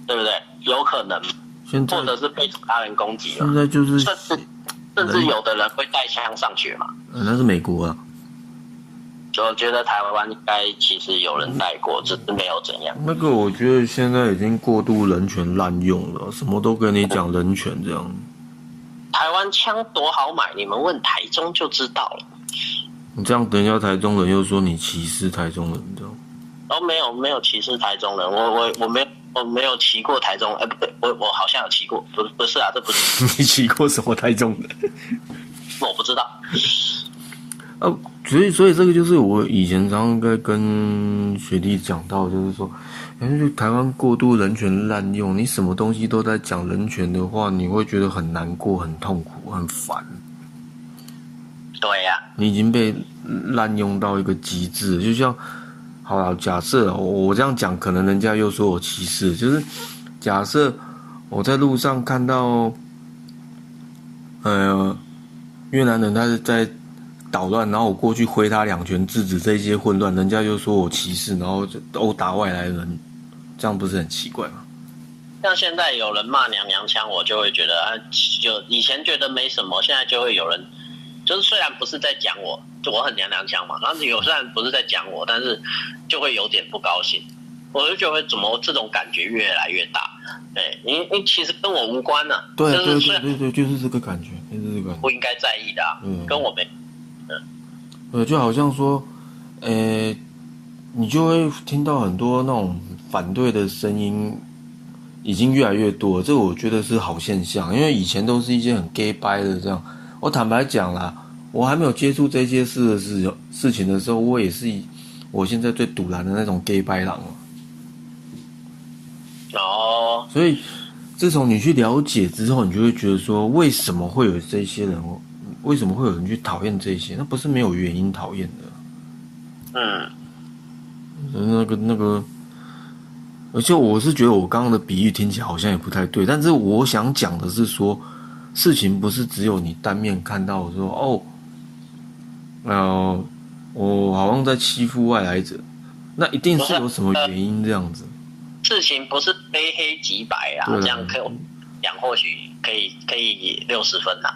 对不对？有可能，现在或者是被其他人攻击了。现，在就是甚至甚至有的人会带枪上学嘛。呃那是美国啊，就觉得台湾应该其实有人带过，只是没有怎样。那个我觉得现在已经过度人权滥用了，什么都跟你讲人权这样。台湾枪多好买，你们问台中就知道了。你这样等一下台中人又说你歧视台中人，这样。哦，没有没有歧视台中人，我我我没有我没有骑过台中，哎不对，我我好像有骑过，不不是啊，这不是，你骑过什么台中人？我不知道。啊，所以所以这个就是我以前常常在跟学弟讲到，就是说，哎，就台湾过度人权滥用，你什么东西都在讲人权的话，你会觉得很难过、很痛苦、很烦。对呀、你已经被滥用到一个极致，就像，好了，假设我我这样讲，可能人家又说我歧视，就是假设我在路上看到，呃，越南人他是在捣乱，然后我过去挥他两拳制止这些混乱，人家就说我歧视，然后就殴打外来人，这样不是很奇怪吗？像现在有人骂娘娘腔，我就会觉得啊，就以前觉得没什么，现在就会有人，就是虽然不是在讲我，就我很娘娘腔嘛，然后有虽然不是在讲我，但是就会有点不高兴，我就觉得怎么这种感觉越来越大，对，因为因其实跟我无关呢、对对对对对，就是这个感觉，就是这个感觉。不应该在意的、啊，嗯跟我没呃，就好像说，呃，你就会听到很多那种反对的声音，已经越来越多了。这我觉得是好现象，因为以前都是一些很 gay 掰的这样。我坦白讲啦，我还没有接触这些事的事事情的时候，我也是以我现在最堵然的那种 gay 掰狼哦。哦，所以，自从你去了解之后，你就会觉得说，为什么会有这些人？为什么会有人去讨厌这些？那不是没有原因讨厌的。嗯，那个那个，而且我是觉得我刚刚的比喻听起来好像也不太对，但是我想讲的是说，事情不是只有你单面看到说哦，呃，我好像在欺负外来者，那一定是有什么原因这样子。事情不是非黑即白啊，对这样可以讲，或许可以可以六十分呐、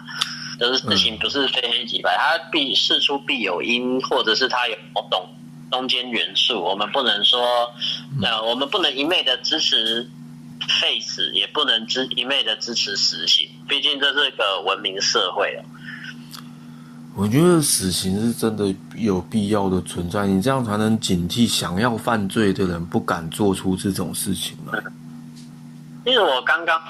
就是事情不是非黑即白，它必事出必有因，或者是它有某种中间元素，我们不能说，呃，我们不能一昧的支持废死，也不能支一昧的支持死刑，毕竟这是个文明社会哦。我觉得死刑是真的有必要的存在，你这样才能警惕想要犯罪的人不敢做出这种事情来。因为我刚刚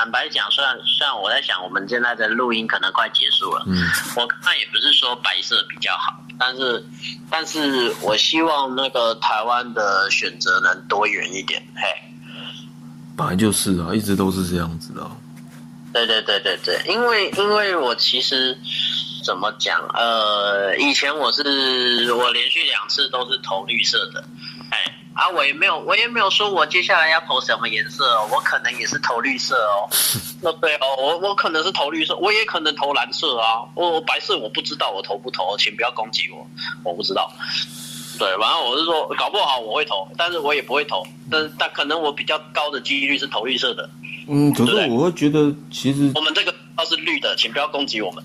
坦白讲，虽然虽然我在想，我们现在的录音可能快结束了，嗯，我刚刚也不是说白色比较好，但是但是我希望那个台湾的选择能多元一点，嘿。本来就是啊，一直都是这样子的啊、对对对对对，因为因为我其实怎么讲，呃，以前我是我连续两次都是投绿色的，哎，啊，我也没有我也没有说我接下来要投什么颜色哦，我可能也是投绿色哦，那对哦，我我可能是投绿色，我也可能投蓝色啊，我我白色我不知道我投不投，请不要攻击我，我不知道。对，然后我是说，搞不好我会投，但是我也不会投，但但可能我比较高的几率是投绿色的。嗯，可是我会觉得，其实我们这个要是绿的，请不要攻击我们。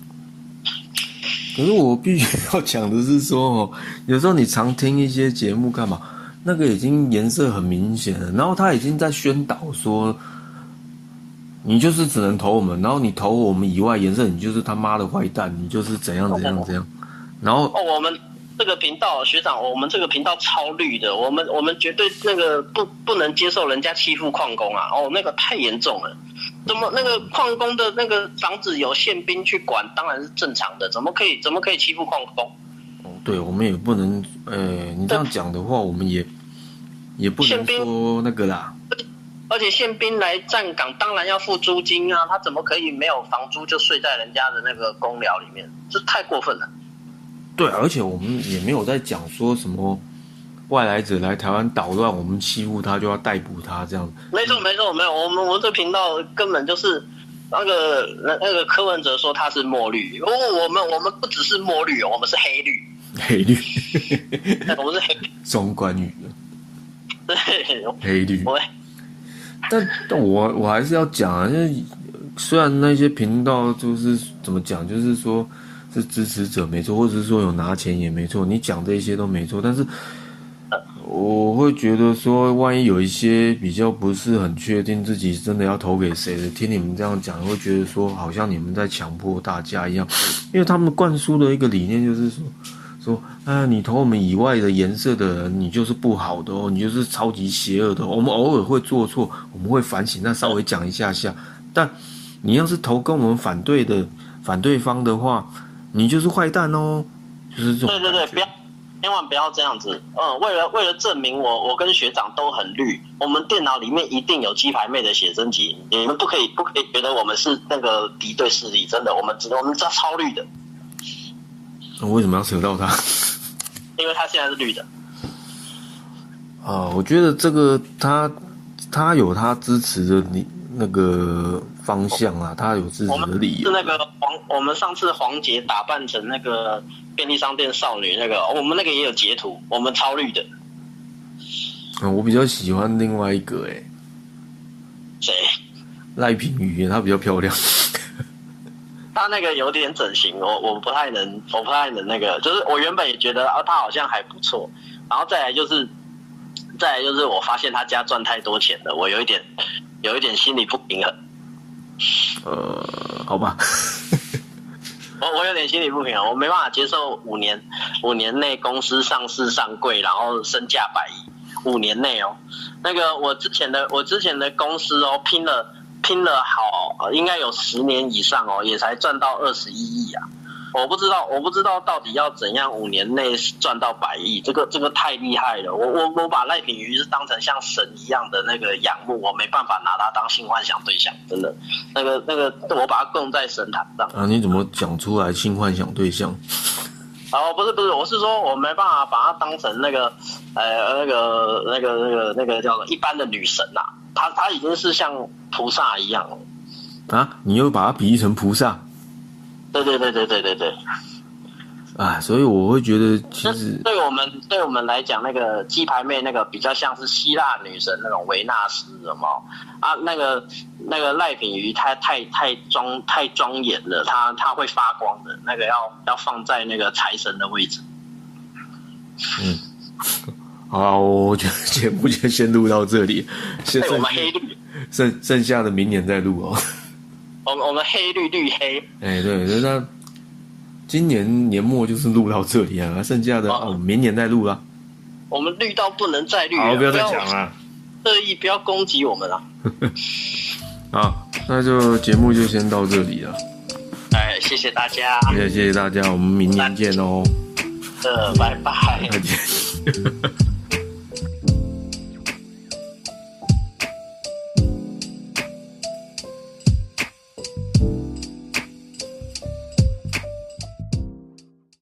可是我必须要讲的是说哦，有时候你常听一些节目干嘛？那个已经颜色很明显了，然后他已经在宣导说，你就是只能投我们，然后你投我们以外颜色，你就是他妈的坏蛋，你就是怎样怎样怎样。然后哦，我们这个频道学长，我们这个频道超绿的，我们我们绝对那个不不能接受人家欺负矿工啊！哦，那个太严重了。怎么那个矿工的那个房子有宪兵去管，当然是正常的，怎么可以怎么可以欺负矿工？哦对我们也不能，呃，你这样讲的话，我们也也不能说那个啦。而且宪兵来站岗，当然要付租金啊，他怎么可以没有房租就睡在人家的那个公寮里面？这太过分了。对，而且我们也没有在讲说什么外来者来台湾捣乱，我们欺负他就要逮捕他这样。没错，没错，没有，我们我们这频道根本就是那个那那个柯文哲说他是墨绿，哦，我们我们不只是墨绿哦，我们是黑绿，黑绿，我们是黑绿，双关语对，黑绿。但但我我还是要讲啊，因为虽然那些频道就是怎么讲，就是说是支持者没错，或者是说有拿钱也没错，你讲这些都没错，但是我会觉得说，万一有一些比较不是很确定自己真的要投给谁的，听你们这样讲，会觉得说好像你们在强迫大家一样，因为他们灌输的一个理念就是说。说，啊，你投我们以外的颜色的人，你就是不好的哦，你就是超级邪恶的。我们偶尔会做错，我们会反省，那稍微讲一下下。但你要是投跟我们反对的反对方的话，你就是坏蛋哦，就是这种对对对，不要，千万不要这样子。嗯，为了为了证明我我跟学长都很绿，我们电脑里面一定有鸡排妹的写真集，你们不可以不可以觉得我们是那个敌对势力，真的，我们只我们这超绿的，那为什么要扯到他？因为他现在是绿的。啊，我觉得这个他他有他支持的你那个方向啊，他有自己的理由。是那个黄，我们上次黄杰打扮成那个便利商店少女那个，我们那个也有截图，我们超绿的。嗯，我比较喜欢另外一个诶、谁？赖品妤，她比较漂亮。她那个有点整形，我我不太能，我不太能那个，就是我原本也觉得啊，她好像还不错，然后再来就是，再来就是我发现她家赚太多钱了，我有一点有一点心理不平衡，呃，好吧，我我有点心理不平衡，我没办法接受五年五年内公司上市上柜，然后身价百亿，五年内哦，那个我之前的我之前的公司哦，拼了拼了好，应该有十年以上哦，也才赚到二十一亿啊。我不知道，我不知道到底要怎样五年内赚到百亿，这个这个太厉害了。我我我把赖品妤是当成像神一样的那个仰慕，我没办法拿他当性幻想对象，真的。那个那个，我把他供在神坛上。啊，你怎么讲出来性幻想对象？哦，不是不是，我是说我没办法把她当成那个，呃，那个那个那个那个叫做一般的女神呐、她她已经是像菩萨一样了。啊，你又把它比喻成菩萨？对对对对对对对。啊，所以我会觉得其实对我们对我们来讲，那个鸡排妹那个比较像是希腊女神那种维纳斯，什么啊？那个那个赖品瑜，她太太庄太庄严了，她她会发光的，那个要要放在那个财神的位置。嗯，好，我觉得节目就先录到这里，剩对我们黑绿，剩剩下的明年再录哦。我们我们黑绿绿黑，哎，对，那今年年末就是录到这里啊，剩下的哦哦，明年再录啦。我们绿到不能再绿了，好，不要再讲了。恶意不要攻击我们了。好，那就节目就先到这里了，哎，谢谢大家，也谢谢大家，我们明年见哦。呃，拜拜。再见。